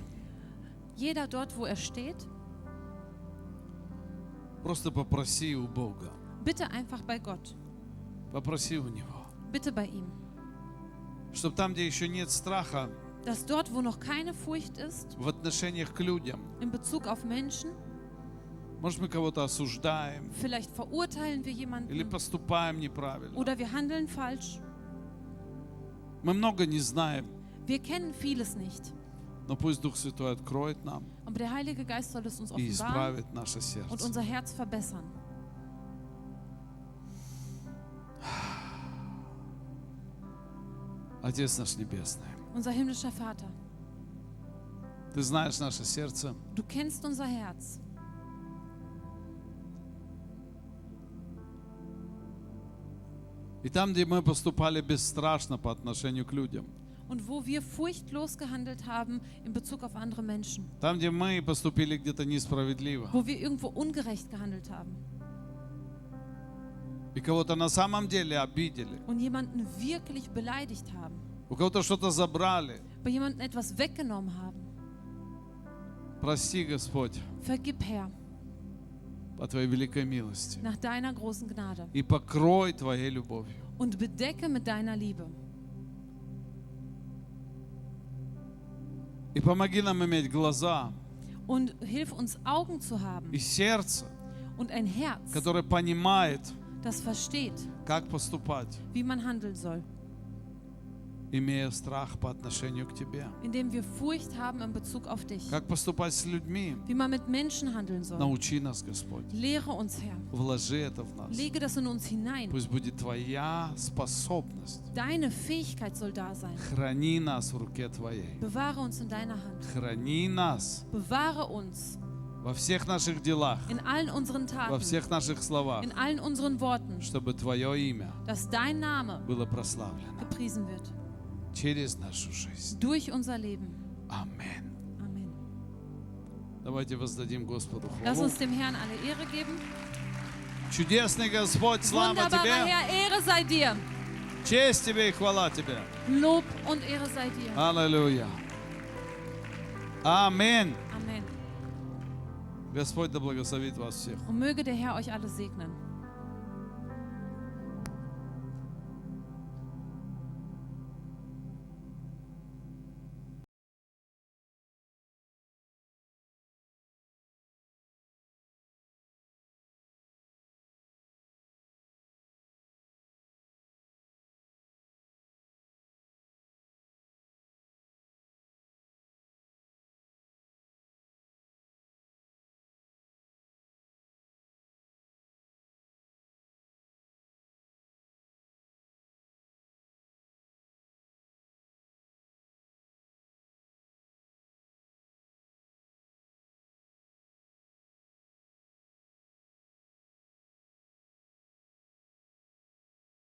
Jeder dort, wo er steht, просто попроси у Бога. bitte einfach bei Gott. Попроси у Него. Bitte bei ihm. Чтобы там, где еще нет страха Dass dort, wo noch keine Furcht ist, в отношениях к людям, in Bezug auf Menschen, может, мы кого-то осуждаем vielleicht verurteilen wir или jemanden поступаем неправильно. oder wir handeln falsch. Мы много не знаем, Wir kennen vieles nicht. но пусть Дух Святой откроет нам Aber der Heilige Geist soll es uns и offenbaren исправит наше und сердце. unser Herz verbessern. Отец наш Небесный, Unser himmlischer Vater, Ты знаешь наше сердце. Du kennst unser Herz. И там, где мы поступали бесстрашно по отношению к людям, Und wo wir furchtlos gehandelt haben in Bezug auf andere Menschen. там, где мы поступили где-то несправедливо, Wo wir irgendwo ungerecht gehandelt haben. И кого-то на самом деле обидели, Und jemanden wirklich beleidigt haben. у кого-то что-то забрали, Bei jemandem etwas weggenommen haben. прости, Господь, Vergib, Herr, по Твоей великой милости. nach deiner großen Gnade. И покрой Твоей любовью. Und bedecke mit deiner Liebe. И помоги нам иметь глаза Und hilf uns Augen zu haben и сердце, und ein Herz, которое понимает, das versteht, wie man handeln soll, indem wir Furcht haben in Bezug auf dich, wie man mit Menschen handeln soll. Lehre uns, Herr. Lege das in uns hinein. Deine Fähigkeit soll da sein. Bewahre uns in deiner Hand. Bewahre uns. Во всех наших делах, in allen unseren во Taten, всех наших словах, in allen unseren Worten, чтобы Твое имя dass dein Name было прославлено gepriesen wird. через нашу жизнь. Durch unser Leben. Аминь. Amen. Давайте воздадим Господу Lass хвалу. uns dem Herrn alle Ehre geben. Чудесный Господь, слава Тебе, Herr, Ehre sei dir. честь Тебе и хвала Тебе. Lob und Ehre sei dir. Аллилуйя. Аминь. Amen. Господь Und möge der Herr euch alle segnen.